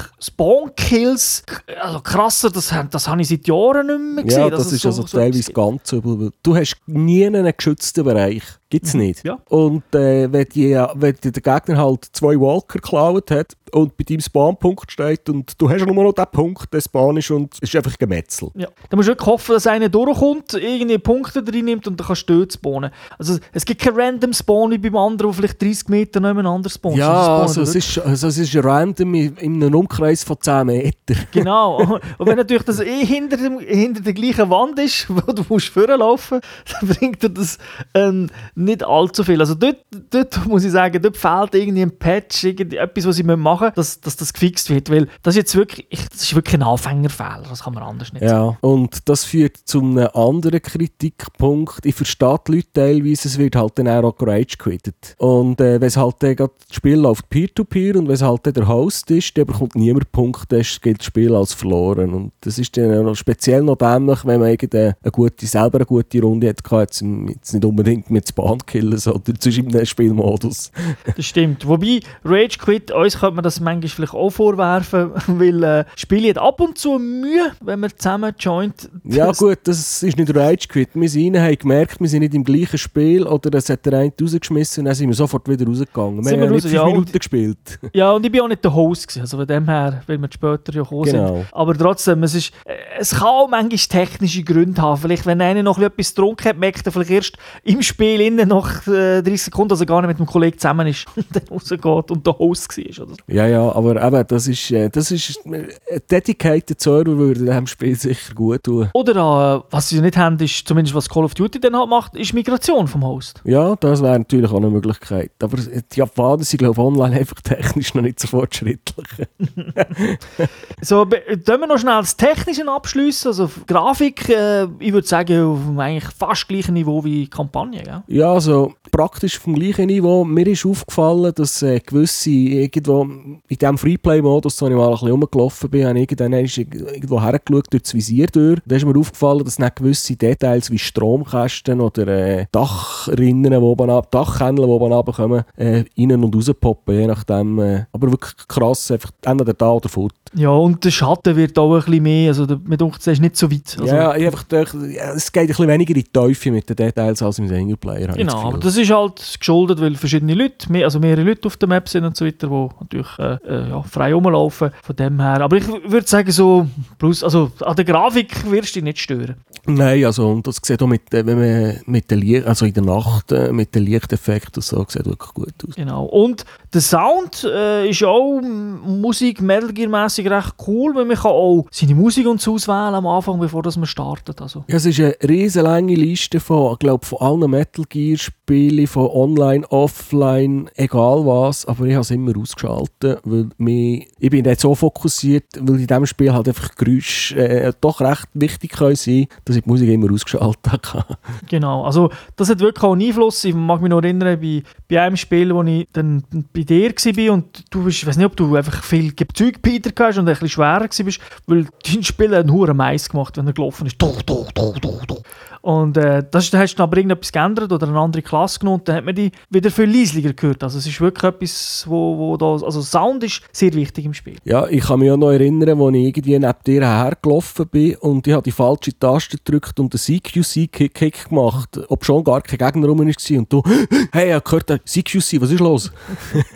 Speaker 1: Spawn-Kills, also krasser, das, das habe ich seit Jahren nicht mehr gesehen.
Speaker 2: Ja, das ist
Speaker 1: so-
Speaker 2: also
Speaker 1: so
Speaker 2: teilweise
Speaker 1: etwas gibt.
Speaker 2: ganz übel. Du hast nie einen geschützten Bereich. Gibt es nicht.
Speaker 1: Ja.
Speaker 2: Und äh, wenn, die, wenn der Gegner halt zwei Walker geklaut hat und bei deinem Spawnpunkt steht und du hast nur noch den Punkt, der Spawn ist und es ist einfach Gemetzel.
Speaker 1: Ja. Da musst du wirklich hoffen, dass einer durchkommt, irgendwie Punkte drin nimmt und dann kannst du dort spawnen. Also es gibt kein random Spawn wie beim anderen, wo vielleicht 30 Meter nebeneinander spawnt.
Speaker 2: Ja,
Speaker 1: Sondern
Speaker 2: also
Speaker 1: spawnen
Speaker 2: es ist, also es ist random in, in einem Umkreis von 10 Metern. *laughs*
Speaker 1: Genau. Und wenn natürlich das eh hinter, dem, hinter der gleichen Wand ist, *laughs* wo du musst vorlaufen dann bringt dir das ähm, nicht allzu viel. Also dort, dort muss ich sagen, dort fehlt irgendwie ein Patch, irgendwie etwas, was sie machen müssen, machen, dass, dass das gefixt wird, weil das ist jetzt wirklich, ich, das ist wirklich ein Anfängerfehler, das kann man anders nicht sagen.
Speaker 2: Ja, und das führt zu einem anderen Kritikpunkt. Ich verstehe die Leute teilweise, es wird halt dann auch Rage quittet. Und äh, wenn es halt dann das Spiel läuft Peer-to-Peer und wenn es halt dann der Host ist, dann bekommt niemand Punkte, dann gilt das Spiel als verloren. Und das ist dann speziell noch dämlich, wenn man irgendeine eine gute, selber eine gute Runde hat, jetzt, jetzt nicht unbedingt mit Bahnkillen, sondern *laughs* zwischen einem Spielmodus.
Speaker 1: das stimmt. Wobei, Rage Quit, uns könnte man das manchmal vielleicht auch vorwerfen, *laughs* weil äh, Spiele hat ab und zu Mühe, wenn man zusammen joint.
Speaker 2: Ja gut, das ist nicht Rage Quit. Wir sind rein, haben gemerkt, wir sind nicht im gleichen Spiel oder es hat der eine rausgeschmissen und dann sind wir sofort wieder rausgegangen. Wir
Speaker 1: Sind
Speaker 2: haben
Speaker 1: wir
Speaker 2: ja nicht
Speaker 1: raus,
Speaker 2: fünf
Speaker 1: ja, und-
Speaker 2: Minuten gespielt. *laughs*
Speaker 1: Ja, und ich bin auch nicht der Host gewesen, also von dem her, weil wir später ja gekommen
Speaker 2: Genau.
Speaker 1: sind. Aber trotzdem, es, ist, äh, es kann auch manchmal technische Gründe haben. Vielleicht, wenn einer noch etwas getrunken hat, merkt er vielleicht erst im Spiel innen nach äh, 30 Sekunden, dass er gar nicht mit dem Kollegen zusammen ist *laughs* und dann rausgeht und der Host war. Oder? so.
Speaker 2: Ja, ja, aber eben, das ist, äh, das ist ein dedicated Server würde diesem Spiel sicher gut tun.
Speaker 1: Oder äh, was sie nicht haben, ist zumindest was Call of Duty dann halt macht, ist Migration vom Host.
Speaker 2: Ja, das wäre natürlich auch eine Möglichkeit. Aber die Japaner sind, glaube ich, online einfach technisch noch nicht so fortschrittlich. *laughs*
Speaker 1: So, tun wir noch schnell das Technische abschliessen. Also Grafik, äh, ich würde sagen, auf einem eigentlich fast gleichem Niveau wie Kampagne. Gell?
Speaker 2: Ja, also praktisch auf dem gleichen Niveau. Mir ist aufgefallen, dass äh, gewisse irgendwo in diesem Freeplay-Modus, wo ich mal ein bisschen rumgelaufen bin, habe ich irgendwann irgendwo hergeschaut durch das Visier durch. Da ist mir aufgefallen, dass nicht gewisse Details wie Stromkästen oder äh, Dachrinnen, die oben ab, Dachkännchen, die oben runterkommen, äh, rein und rauspoppen, je nachdem. Äh, aber wirklich krass, einfach entweder da oder fort.
Speaker 1: Ja, und der Schatten wird auch ein bisschen mehr. Also, mir denkt, es ist nicht so weit. Also,
Speaker 2: ja, einfach es geht ein bisschen weniger in die Teufel mit den Details als im Singleplayer.
Speaker 1: Genau,
Speaker 2: das
Speaker 1: aber das ist halt geschuldet, weil verschiedene Leute, mehr, also mehrere Leute auf der Map sind und so weiter, die natürlich äh, äh, ja, frei rumlaufen. Von dem her. Aber ich würde sagen, so, plus, also an der Grafik wirst du dich nicht stören.
Speaker 2: Nein, also und das sieht auch mit, äh, wenn man mit der Licht, also in der Nacht äh, mit den Lichteffekten so, sieht wirklich gut aus.
Speaker 1: Genau. Und der Sound äh, ist auch Musik Metal Gear mäßig recht cool, weil man kann auch seine Musik und so auswählen am Anfang, bevor das man startet. Also.
Speaker 2: Ja, es ist eine riesen lange Liste von, glaube, von allen Metal Gear Spielen, von online, offline, egal was, aber ich habe es immer ausgeschaltet, weil mich, ich bin nicht so fokussiert, weil in diesem Spiel halt einfach Geräusche äh, doch recht wichtig können sein, dass ich die Musik immer ausgeschaltet *laughs* habe.
Speaker 1: Genau. Also das hat wirklich auch einen Einfluss. Ich mag mich noch erinnern, bei, bei einem Spiel, wo ich dann bei dir war und du bist, ich weiß nicht, ob du einfach viel Zeug bei dir hast und ein bisschen schwerer warst, weil dein Spiel einen hohen Mais gemacht, wenn er gelaufen ist. Do, do, do, do, do. Und äh, das, da hast du aber irgendetwas geändert oder eine andere Klasse genommen und dann hat man die wieder viel leislicher gehört. Also es ist wirklich etwas, wo, wo da, also Sound ist sehr wichtig im Spiel.
Speaker 2: Ja, ich kann mich auch noch erinnern, als ich irgendwie neben dir hergelaufen bin und ich habe die falsche Taste gedrückt und den CQC-Kick gemacht, ob schon gar kein Gegner rum war und du, hey, ich habe gehört, CQC, was ist los?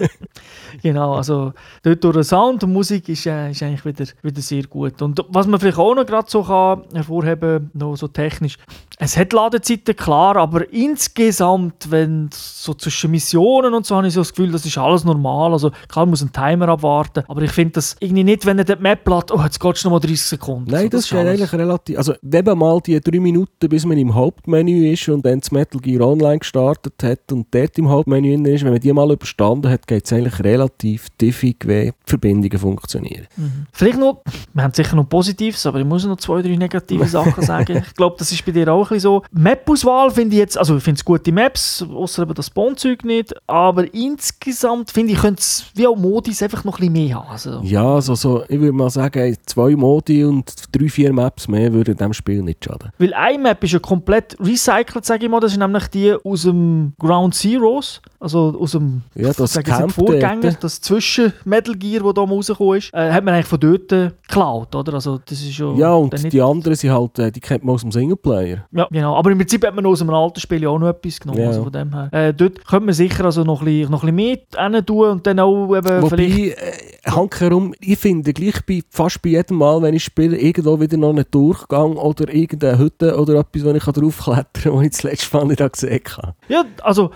Speaker 2: *laughs*
Speaker 1: Genau, also dort durch den Sound und Musik ist, äh, ist eigentlich wieder, wieder sehr gut. Und was man vielleicht auch noch gerade so kann hervorheben, noch so technisch, es hat Ladezeiten, klar, aber insgesamt, wenn so zwischen Missionen und so, habe ich so das Gefühl, das ist alles normal. Also klar, man muss einen Timer abwarten, aber ich finde das irgendwie nicht, wenn er die Map lädt, oh, jetzt geht es noch mal 30 Sekunden.
Speaker 2: Nein,
Speaker 1: So,
Speaker 2: das,
Speaker 1: ist
Speaker 2: geht
Speaker 1: alles.
Speaker 2: eigentlich relativ. Also, wenn mal die drei Minuten, bis man im Hauptmenü ist und dann das Metal Gear Online gestartet hat und dort im Hauptmenü ist, wenn man die mal überstanden hat, geht es eigentlich relativ diffig, wie die Verbindungen funktionieren.
Speaker 1: Vielleicht noch, wir haben sicher noch Positives, aber ich muss noch zwei, drei negative *laughs* Sachen sagen. Ich glaube, das ist bei dir auch ein bisschen so. Map-Auswahl finde ich jetzt, also ich finde es gute Maps, außer eben das Spawn-Zeug nicht, aber insgesamt finde ich, könnte es wie auch Modis einfach noch ein bisschen mehr haben. Also,
Speaker 2: Ja, also so, ich würde mal sagen, zwei Modi und drei, vier Maps mehr würden dem Spiel nicht schaden.
Speaker 1: Weil eine Map ist ja komplett recycelt, sage ich mal, das ist nämlich die aus dem Ground Zeroes, also aus dem
Speaker 2: Ja, das Camp
Speaker 1: Vorgänger. Das zwischen Metal Gear, das da rausgekommen ist, äh, hat man eigentlich von dort äh, geklaut, oder? Also das ist ja,
Speaker 2: Ja, und die anderen sind halt, äh, die kennt man aus dem Singleplayer.
Speaker 1: Ja, genau. Aber im Prinzip hat man aus einem alten Spiel ja auch noch etwas genommen.
Speaker 2: Ja.
Speaker 1: Also von dem her. Äh, dort könnte man sicher also noch ein bisschen, noch ein bisschen hin tun und dann auch eben vielleicht...
Speaker 2: Wobei, äh, hankerum, ich finde gleich bei, fast bei jedem Mal, wenn ich spiele, irgendwo wieder noch einen Durchgang oder irgendeine Hütte oder etwas, wo ich draufklettern kann, *laughs* was ich das letzte Mal nicht gesehen habe.
Speaker 1: Ja, also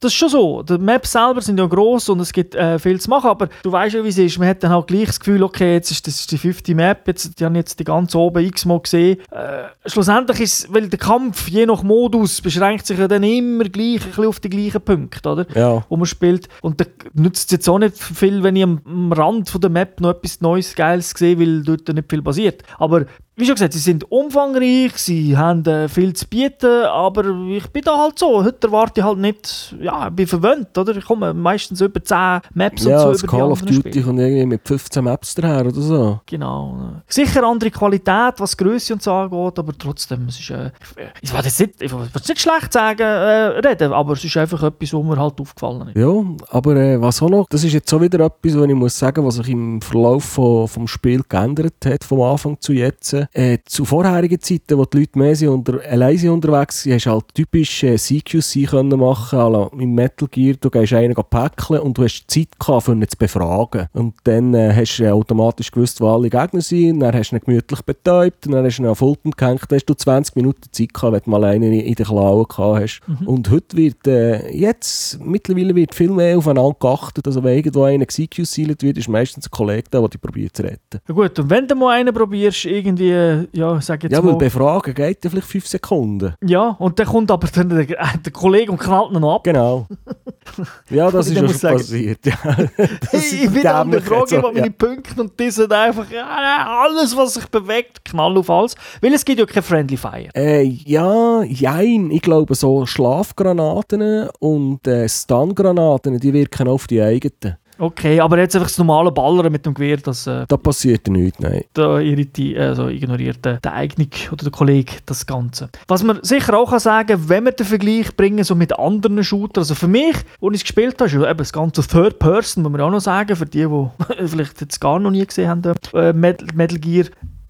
Speaker 1: das ist schon so. Die Maps selber sind ja gross und es gibt äh, viel zu machen, aber du weißt ja, wie es ist. Man hat dann halt gleich das Gefühl, okay, jetzt ist das ist die fünfte Map, jetzt, die haben jetzt die ganze oben x-mal gesehen. Äh, schlussendlich ist, weil der Kampf je nach Modus beschränkt sich ja dann immer gleich ein bisschen auf die gleichen Punkte, oder?
Speaker 2: Ja.
Speaker 1: Wo man spielt. Und da nützt es jetzt auch nicht viel, wenn ich am, am Rand von der Map noch etwas Neues, Geiles sehe, weil dort nicht viel passiert. Aber wie schon gesagt, sie sind umfangreich, sie haben äh, viel zu bieten, aber ich bin da halt so. Heute erwarte ich halt nicht, ja, ich bin verwöhnt, oder? Ich komme meistens über 10 Maps
Speaker 2: Ja,
Speaker 1: und so die
Speaker 2: Call of Duty kommt irgendwie mit 15 Maps daher oder so.
Speaker 1: Genau. Sicher andere Qualität, was Größe und so angeht, aber trotzdem, es ist, äh, ich will jetzt nicht, ich will jetzt nicht schlecht sagen, äh, reden, aber es ist einfach etwas, was mir halt aufgefallen ist.
Speaker 2: Ja, aber äh, was auch noch, das ist jetzt so wieder etwas, was ich muss sagen, was sich im Verlauf von, vom Spiel geändert hat, vom Anfang zu jetzt. Äh, zu vorherigen Zeiten, wo die Leute mehr unter, allein sind unterwegs waren, hast du halt typisch äh, CQC können machen können. Im Metal Gear, du gehst einen päckeln und du hast Zeit gehabt, für ihn zu befragen. Und dann äh, hast du automatisch gewusst, wo alle Gegner sind, dann hast du ihn gemütlich betäubt, dann hast du ihn auf Fulton gehängt, dann hast du 20 Minuten Zeit gehabt, wenn du mal einen in den Klauen gehabt hast. Und heute wird, äh, jetzt, mittlerweile wird viel mehr aufeinander geachtet, also wenn irgendwo einer CQC wird, ist meistens ein Kollege da, der dich probiert zu retten.
Speaker 1: Ja gut, und wenn du mal einen probierst, irgendwie, äh, ja, sag jetzt
Speaker 2: Ja,
Speaker 1: mal,
Speaker 2: befragen geht ja vielleicht 5 Sekunden.
Speaker 1: ja, und dann kommt aber dann der, äh, der Kollege und knallt ihn ab.
Speaker 2: Genau. *laughs* Ja, das ist schon
Speaker 1: sagen-
Speaker 2: passiert. Ja, *laughs* das
Speaker 1: Hey,
Speaker 2: ist
Speaker 1: ich bin an der Frage
Speaker 2: also,
Speaker 1: über meine
Speaker 2: ja.
Speaker 1: Punkte und die sind einfach ja, alles, was sich bewegt, knall auf alles. Weil es gibt ja kein Friendly Fire.
Speaker 2: Äh, ja, jein. Ich glaube, so Schlafgranaten und äh, Stun-Granaten, die wirken auf die eigenen.
Speaker 1: Okay, aber jetzt einfach das normale Ballern mit dem Gewehr, das äh,
Speaker 2: Da passiert nichts, nein.
Speaker 1: da irriti also ignoriert der, der Eigner oder der Kollege das Ganze. Was man sicher auch kann sagen, wenn wir den Vergleich bringen so mit anderen Shootern, also für mich, wo ich es gespielt habe, ist eben das ganze Third Person, muss man auch noch sagen, für die, die *laughs* vielleicht jetzt gar noch nie gesehen haben, äh, Metal, Metal Gear.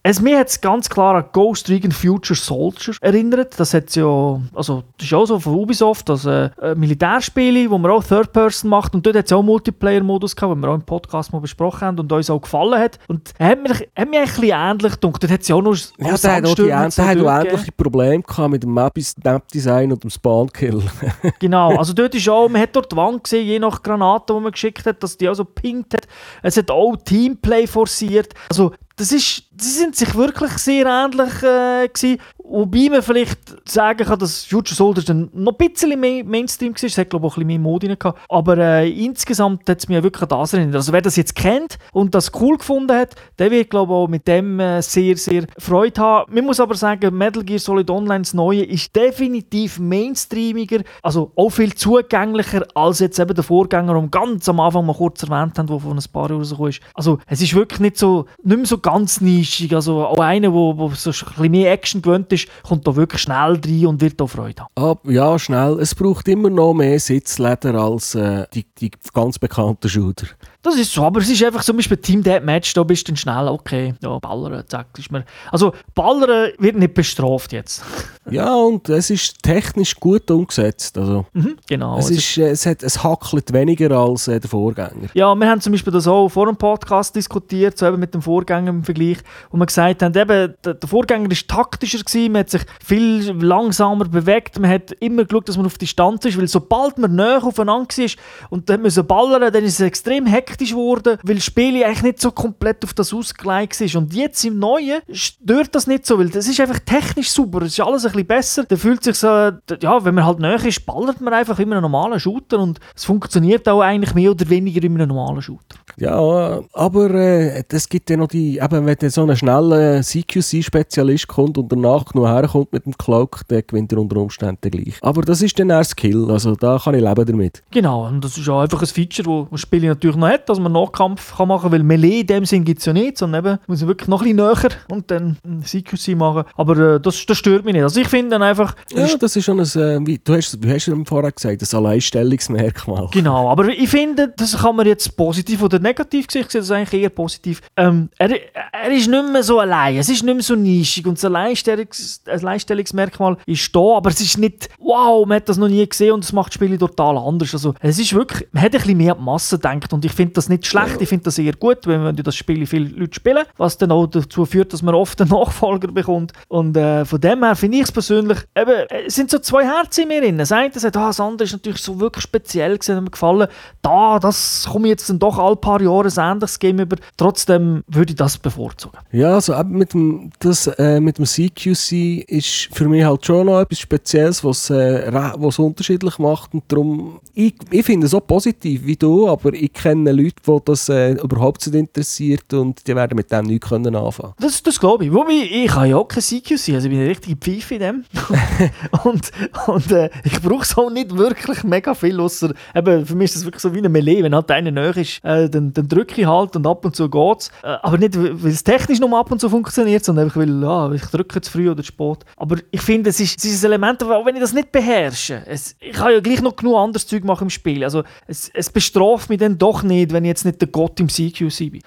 Speaker 1: Es, mir hat es ganz klar an Ghost Recon Future Soldier erinnert. Das hat ja, also das ist auch so von Ubisoft, das äh, Militärspiele, wo man auch Third Person macht und dort hat es auch Multiplayer-Modus gehabt, den wir auch im Podcast mal besprochen haben und uns auch gefallen hat. Und er hat mir, hat mir ein bisschen ähnlich gedacht. Dort hat es ja auch noch
Speaker 2: Ja, der hat auch, die,
Speaker 1: Sandstürme
Speaker 2: der
Speaker 1: und so
Speaker 2: hat auch ähnliche Probleme gehabt mit dem Map- Map-Design und dem Spawn-Kill. *laughs*
Speaker 1: Genau, also dort ist auch, man hat dort die Wand gesehen, je nach Granate, die man geschickt hat, dass die auch so pinkt hat. Es hat auch Teamplay forciert. Also das ist, sie sind sich wirklich sehr ähnlich äh, gewesen. Wobei man vielleicht sagen kann, dass Future Soldiers dann noch ein bisschen mehr Mainstream war. Es hat, glaube ich, auch ein bisschen mehr Modi gehabt. Aber äh, insgesamt hat es mich wirklich an das erinnert. Also wer das jetzt kennt und das cool gefunden hat, der wird, glaube ich, auch mit dem äh, sehr, sehr Freude haben. Man muss aber sagen, Metal Gear Solid Online, das Neue, ist definitiv mainstreamiger, also auch viel zugänglicher als jetzt eben der Vorgänger, den ganz am Anfang mal kurz erwähnt haben, der von ein paar Jahren rausgekommen ist. Also es ist wirklich nicht so, nicht mehr so ganz nischig. Also auch einer, der so ein bisschen mehr Action gewöhnt ist, kommt da wirklich schnell rein und wird da Freude haben.
Speaker 2: Ah, ja, schnell. Es braucht immer noch mehr Sitzleder als äh, die, die ganz bekannten Shooter.
Speaker 1: Das ist so, aber es ist einfach zum Beispiel Team Deathmatch, da bist du dann schnell, okay, ja, ballern, zack, ist mir... Also, ballern wird nicht bestraft jetzt. *laughs*
Speaker 2: Ja, und es ist technisch gut umgesetzt. Also,
Speaker 1: Mhm, genau.
Speaker 2: es, ist, äh, es, hat, es hackelt weniger als äh, der Vorgänger.
Speaker 1: Ja, wir haben zum Beispiel das auch vor dem Podcast diskutiert, so eben mit dem Vorgänger im Vergleich, wo wir gesagt haben, eben, der, der Vorgänger war taktischer, gewesen, man hat sich viel langsamer bewegt, man hat immer geschaut, dass man auf Distanz ist, weil sobald man näher aufeinander war und dann müssen ballern, dann ist es extrem hektisch geworden, weil das Spiel eigentlich nicht so komplett auf das ausgelegt ist. Und jetzt im Neuen stört das nicht so, weil das ist einfach technisch super, es ist alles ein bisschen besser, da fühlt sich so, ja, wenn man halt näher ist, ballert man einfach in einem normalen Shooter und es funktioniert auch eigentlich mehr oder weniger in einem normalen Shooter.
Speaker 2: Ja, aber äh, es gibt ja noch die, eben wenn so ein schneller CQC-Spezialist kommt und danach noch herkommt mit dem Cloak, dann gewinnt er unter Umständen gleich. Aber das ist dann eher Skill, also da kann ich leben damit.
Speaker 1: Genau, und das ist auch einfach ein Feature, das das Spiel natürlich noch hat, dass man Nahkampf kann machen kann, weil Melee in dem Sinn gibt es ja nicht, sondern eben muss man wirklich noch ein bisschen näher und dann CQC machen. Aber äh, das, das stört mich nicht. Also ich finde dann einfach,
Speaker 2: Ja, das ist schon ein, äh, wie, du hast, wie hast du vorher gesagt, ein Alleinstellungsmerkmal.
Speaker 1: Genau, aber ich finde, das kann man jetzt positiv oder negativ sehen. Ich sehe das eigentlich eher positiv. Ähm, er, er ist nicht mehr so allein, es ist nicht mehr so nischig und das Alleinstellungs Alleinstellungsmerkmal ist da, aber es ist nicht, wow, man hat das noch nie gesehen und es macht das Spiel total anders. Also es ist wirklich, man hat ein bisschen mehr an die Masse gedacht und ich finde, das nicht schlecht, ich finde das eher gut, wenn, das Spiel viele Leute spielen, was dann auch dazu führt, dass man oft einen *laughs* Nachfolger bekommt. Und äh, von dem her finde ich es persönlich, eben, äh, es sind so zwei Herzen in mir drin. Das eine sagt, ah, das andere ist natürlich so wirklich speziell gewesen, hat mir gefallen. Da, das komme ich jetzt dann doch alle paar Jahre ein ähnliches Game über. Trotzdem würde ich das bevorzugen.
Speaker 2: Ja, also mit dem, das, äh, mit dem CQC ist für mich halt schon noch etwas Spezielles, was äh, was unterschiedlich macht und darum, ich, ich finde es auch positiv wie du, aber ich kenne Leute, die das äh, überhaupt nicht interessiert und die werden mit dem nichts können anfangen.
Speaker 1: Das, das glaube ich. Wobei, ich habe ja auch kein CQC, also ich bin eine richtige Pfeife in dem. *laughs* und und äh, ich brauche es auch nicht wirklich mega viel, außer eben, für mich ist das wirklich so wie eine Melee, wenn halt einer näher ist, äh, dann, dann drücke ich halt und ab und zu geht es. Äh, aber nicht, weil es technisch nur ab und zu funktioniert, sondern einfach, weil ja, ich drücke zu früh oder zu spät. Aber ich finde, es ist, es ist ein Element, auch wenn ich das nicht beherrsche, es, ich kann ja gleich noch genug anderes Zeug machen im Spiel. Also es, es bestraft mich dann doch nicht, wenn ich jetzt nicht der Gott im CQC bin.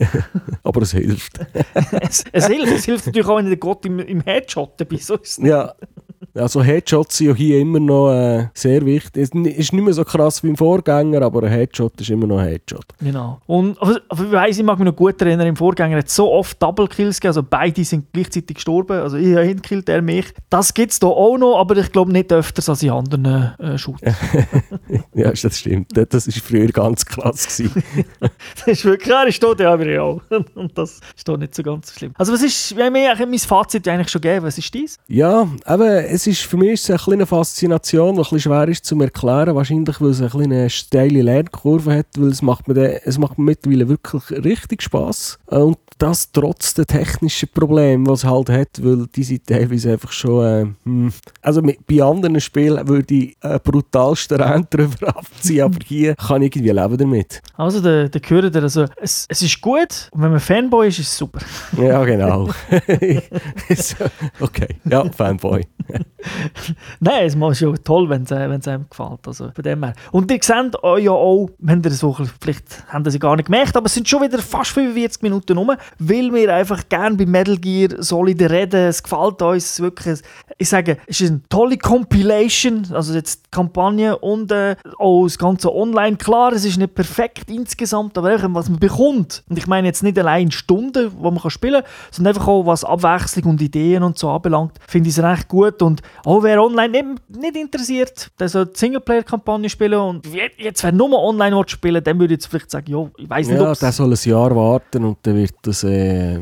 Speaker 1: *laughs*
Speaker 2: aber es hilft. *laughs*
Speaker 1: es, es, hilft. Es hilft natürlich auch, wenn ich der Gott im, im Headshot bin. So
Speaker 2: ja. Also Headshots sind ja hier immer noch äh, sehr wichtig. Es ist nicht mehr so krass wie im Vorgänger, aber ein Headshot ist immer noch ein Headshot.
Speaker 1: Genau. Und aber, aber ich weiss, ich mag mich noch gut erinnern, im Vorgänger hat es so oft Double Kills gegeben, also beide sind gleichzeitig gestorben. Also ich habe ihn gekillt, er mich. Das gibt es hier auch noch, aber ich glaube nicht öfters als in anderen äh, Shooters. *laughs*
Speaker 2: ja, das stimmt. Das war früher ganz krass. *laughs*
Speaker 1: das ist wirklich klar, ist tot, ja, aber ja. *laughs* Und das ist doch nicht so ganz schlimm. Also was ist, wir haben mir mein Fazit eigentlich schon gegeben, was ist dies?
Speaker 2: Ja, aber es ist, für mich ist es eine kleine Faszination, die ein bisschen schwer ist zu erklären. Wahrscheinlich, weil es eine kleine steile Lernkurve hat, weil es macht mir, es macht mir mittlerweile wirklich richtig Spass. Und das trotz der technischen Probleme, die es halt hat, weil die sind teilweise einfach schon, äh, hm. also mit, bei anderen Spielen würde ich äh, brutalsten Rennen drüber *laughs* abziehen, aber hier kann ich irgendwie leben damit.
Speaker 1: Also, der, der gehört also, es, es ist gut und wenn man Fanboy ist, ist es super.
Speaker 2: Ja, genau. *laughs* *laughs* okay, ja, Fanboy. *laughs*
Speaker 1: Nein, es ist schon toll, wenn es einem gefällt. Also von dem her. Und ihr seht euch ja auch, wenn ihr so, vielleicht haben sie gar nicht gemerkt, aber es sind schon wieder fast 45 Minuten rum, weil wir einfach gerne bei Metal Gear Solid reden. Es gefällt uns wirklich. Ich sage, es ist eine tolle Compilation, also jetzt die Kampagne und äh, auch das ganze Online. Klar, es ist nicht perfekt insgesamt, aber einfach, was man bekommt. Und ich meine jetzt nicht allein Stunden, wo man spielen kann, sondern einfach auch, was Abwechslung und Ideen und so anbelangt, finde ich es recht gut. Und auch wer online nicht, nicht interessiert, der soll die Singleplayer-Kampagne spielen und jetzt, wer nur online spielen dann würde ich jetzt vielleicht sagen, ja, ich weiß nicht,
Speaker 2: Ja, der soll ein Jahr warten und dann wird das äh,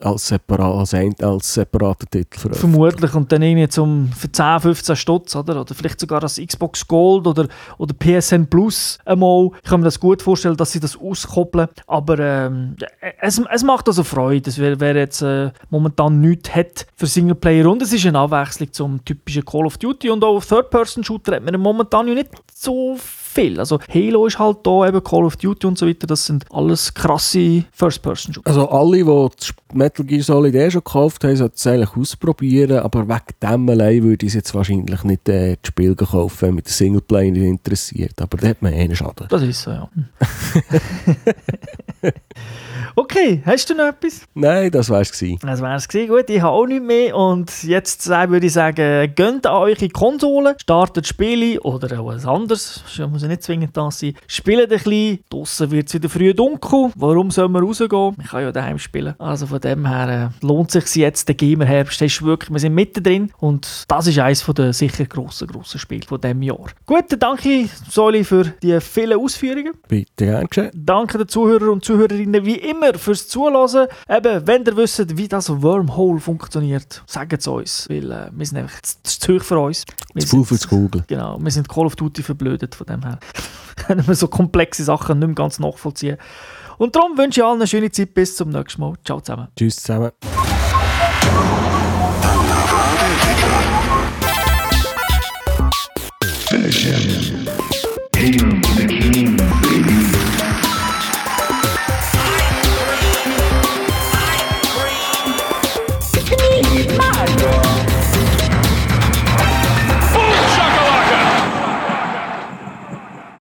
Speaker 2: als, separat, als, ein, als separater Titel
Speaker 1: veröffentlicht. Vermutlich und dann irgendwie zum, für 10, 15 Stutz oder, oder vielleicht sogar als Xbox Gold oder, oder PSN Plus einmal. Ich kann mir das gut vorstellen, dass sie das auskoppeln, aber ähm, es, es macht also Freude, wer, wer jetzt äh, momentan nichts hat für Singleplayer und es ist eine Abwechslung zum typischen Call of Duty und auch Third-Person-Shooter hat man momentan nicht so viel. Also Halo ist halt da, eben Call of Duty und so weiter, das sind alles krasse First-Person-Shooter.
Speaker 2: Also alle, die Metal Gear Solid eh schon gekauft haben, sollten es eigentlich ausprobieren, aber wegen dem allein würde ich jetzt wahrscheinlich nicht äh, das Spiel kaufen, wenn mich der Singleplayer nicht interessiert, aber da hat man eh einen Schaden.
Speaker 1: Das ist so, ja. *laughs* *laughs* *laughs* Okay, hast du noch etwas?
Speaker 2: Nein, das war es.
Speaker 1: Das war es. Gut, ich habe auch nichts mehr. Und jetzt würde ich sagen, gönnt an eure Konsole, startet Spiele oder auch was anderes. Das muss ja nicht zwingend das sein. Spielt ein bisschen. Draussen wird es wieder früh dunkel. Warum soll man rausgehen? Ich kann ja daheim spielen. Also von dem her äh, lohnt es sich jetzt, der Gamer-Herbst. wirklich, wir sind mittendrin. Und das ist eines der sicher grossen, grossen Spiele von diesem Jahr. Gut, danke Soli für die vielen Ausführungen.
Speaker 2: Bitte, gern geschehen.
Speaker 1: Danke den Zuhörern und Zuhörerinnen wie immer fürs Zuhören. Eben, wenn ihr wisst, wie das Wormhole funktioniert, sagt es uns, weil äh, wir sind einfach zu hoch für uns.
Speaker 2: Wir zu viel für Google.
Speaker 1: Genau, wir sind Call of Duty verblödet von dem her. *laughs* Können wir so komplexe Sachen nicht mehr ganz nachvollziehen. Und darum wünsche ich allen eine schöne Zeit. Bis zum nächsten Mal. Ciao zusammen.
Speaker 2: Tschüss zusammen.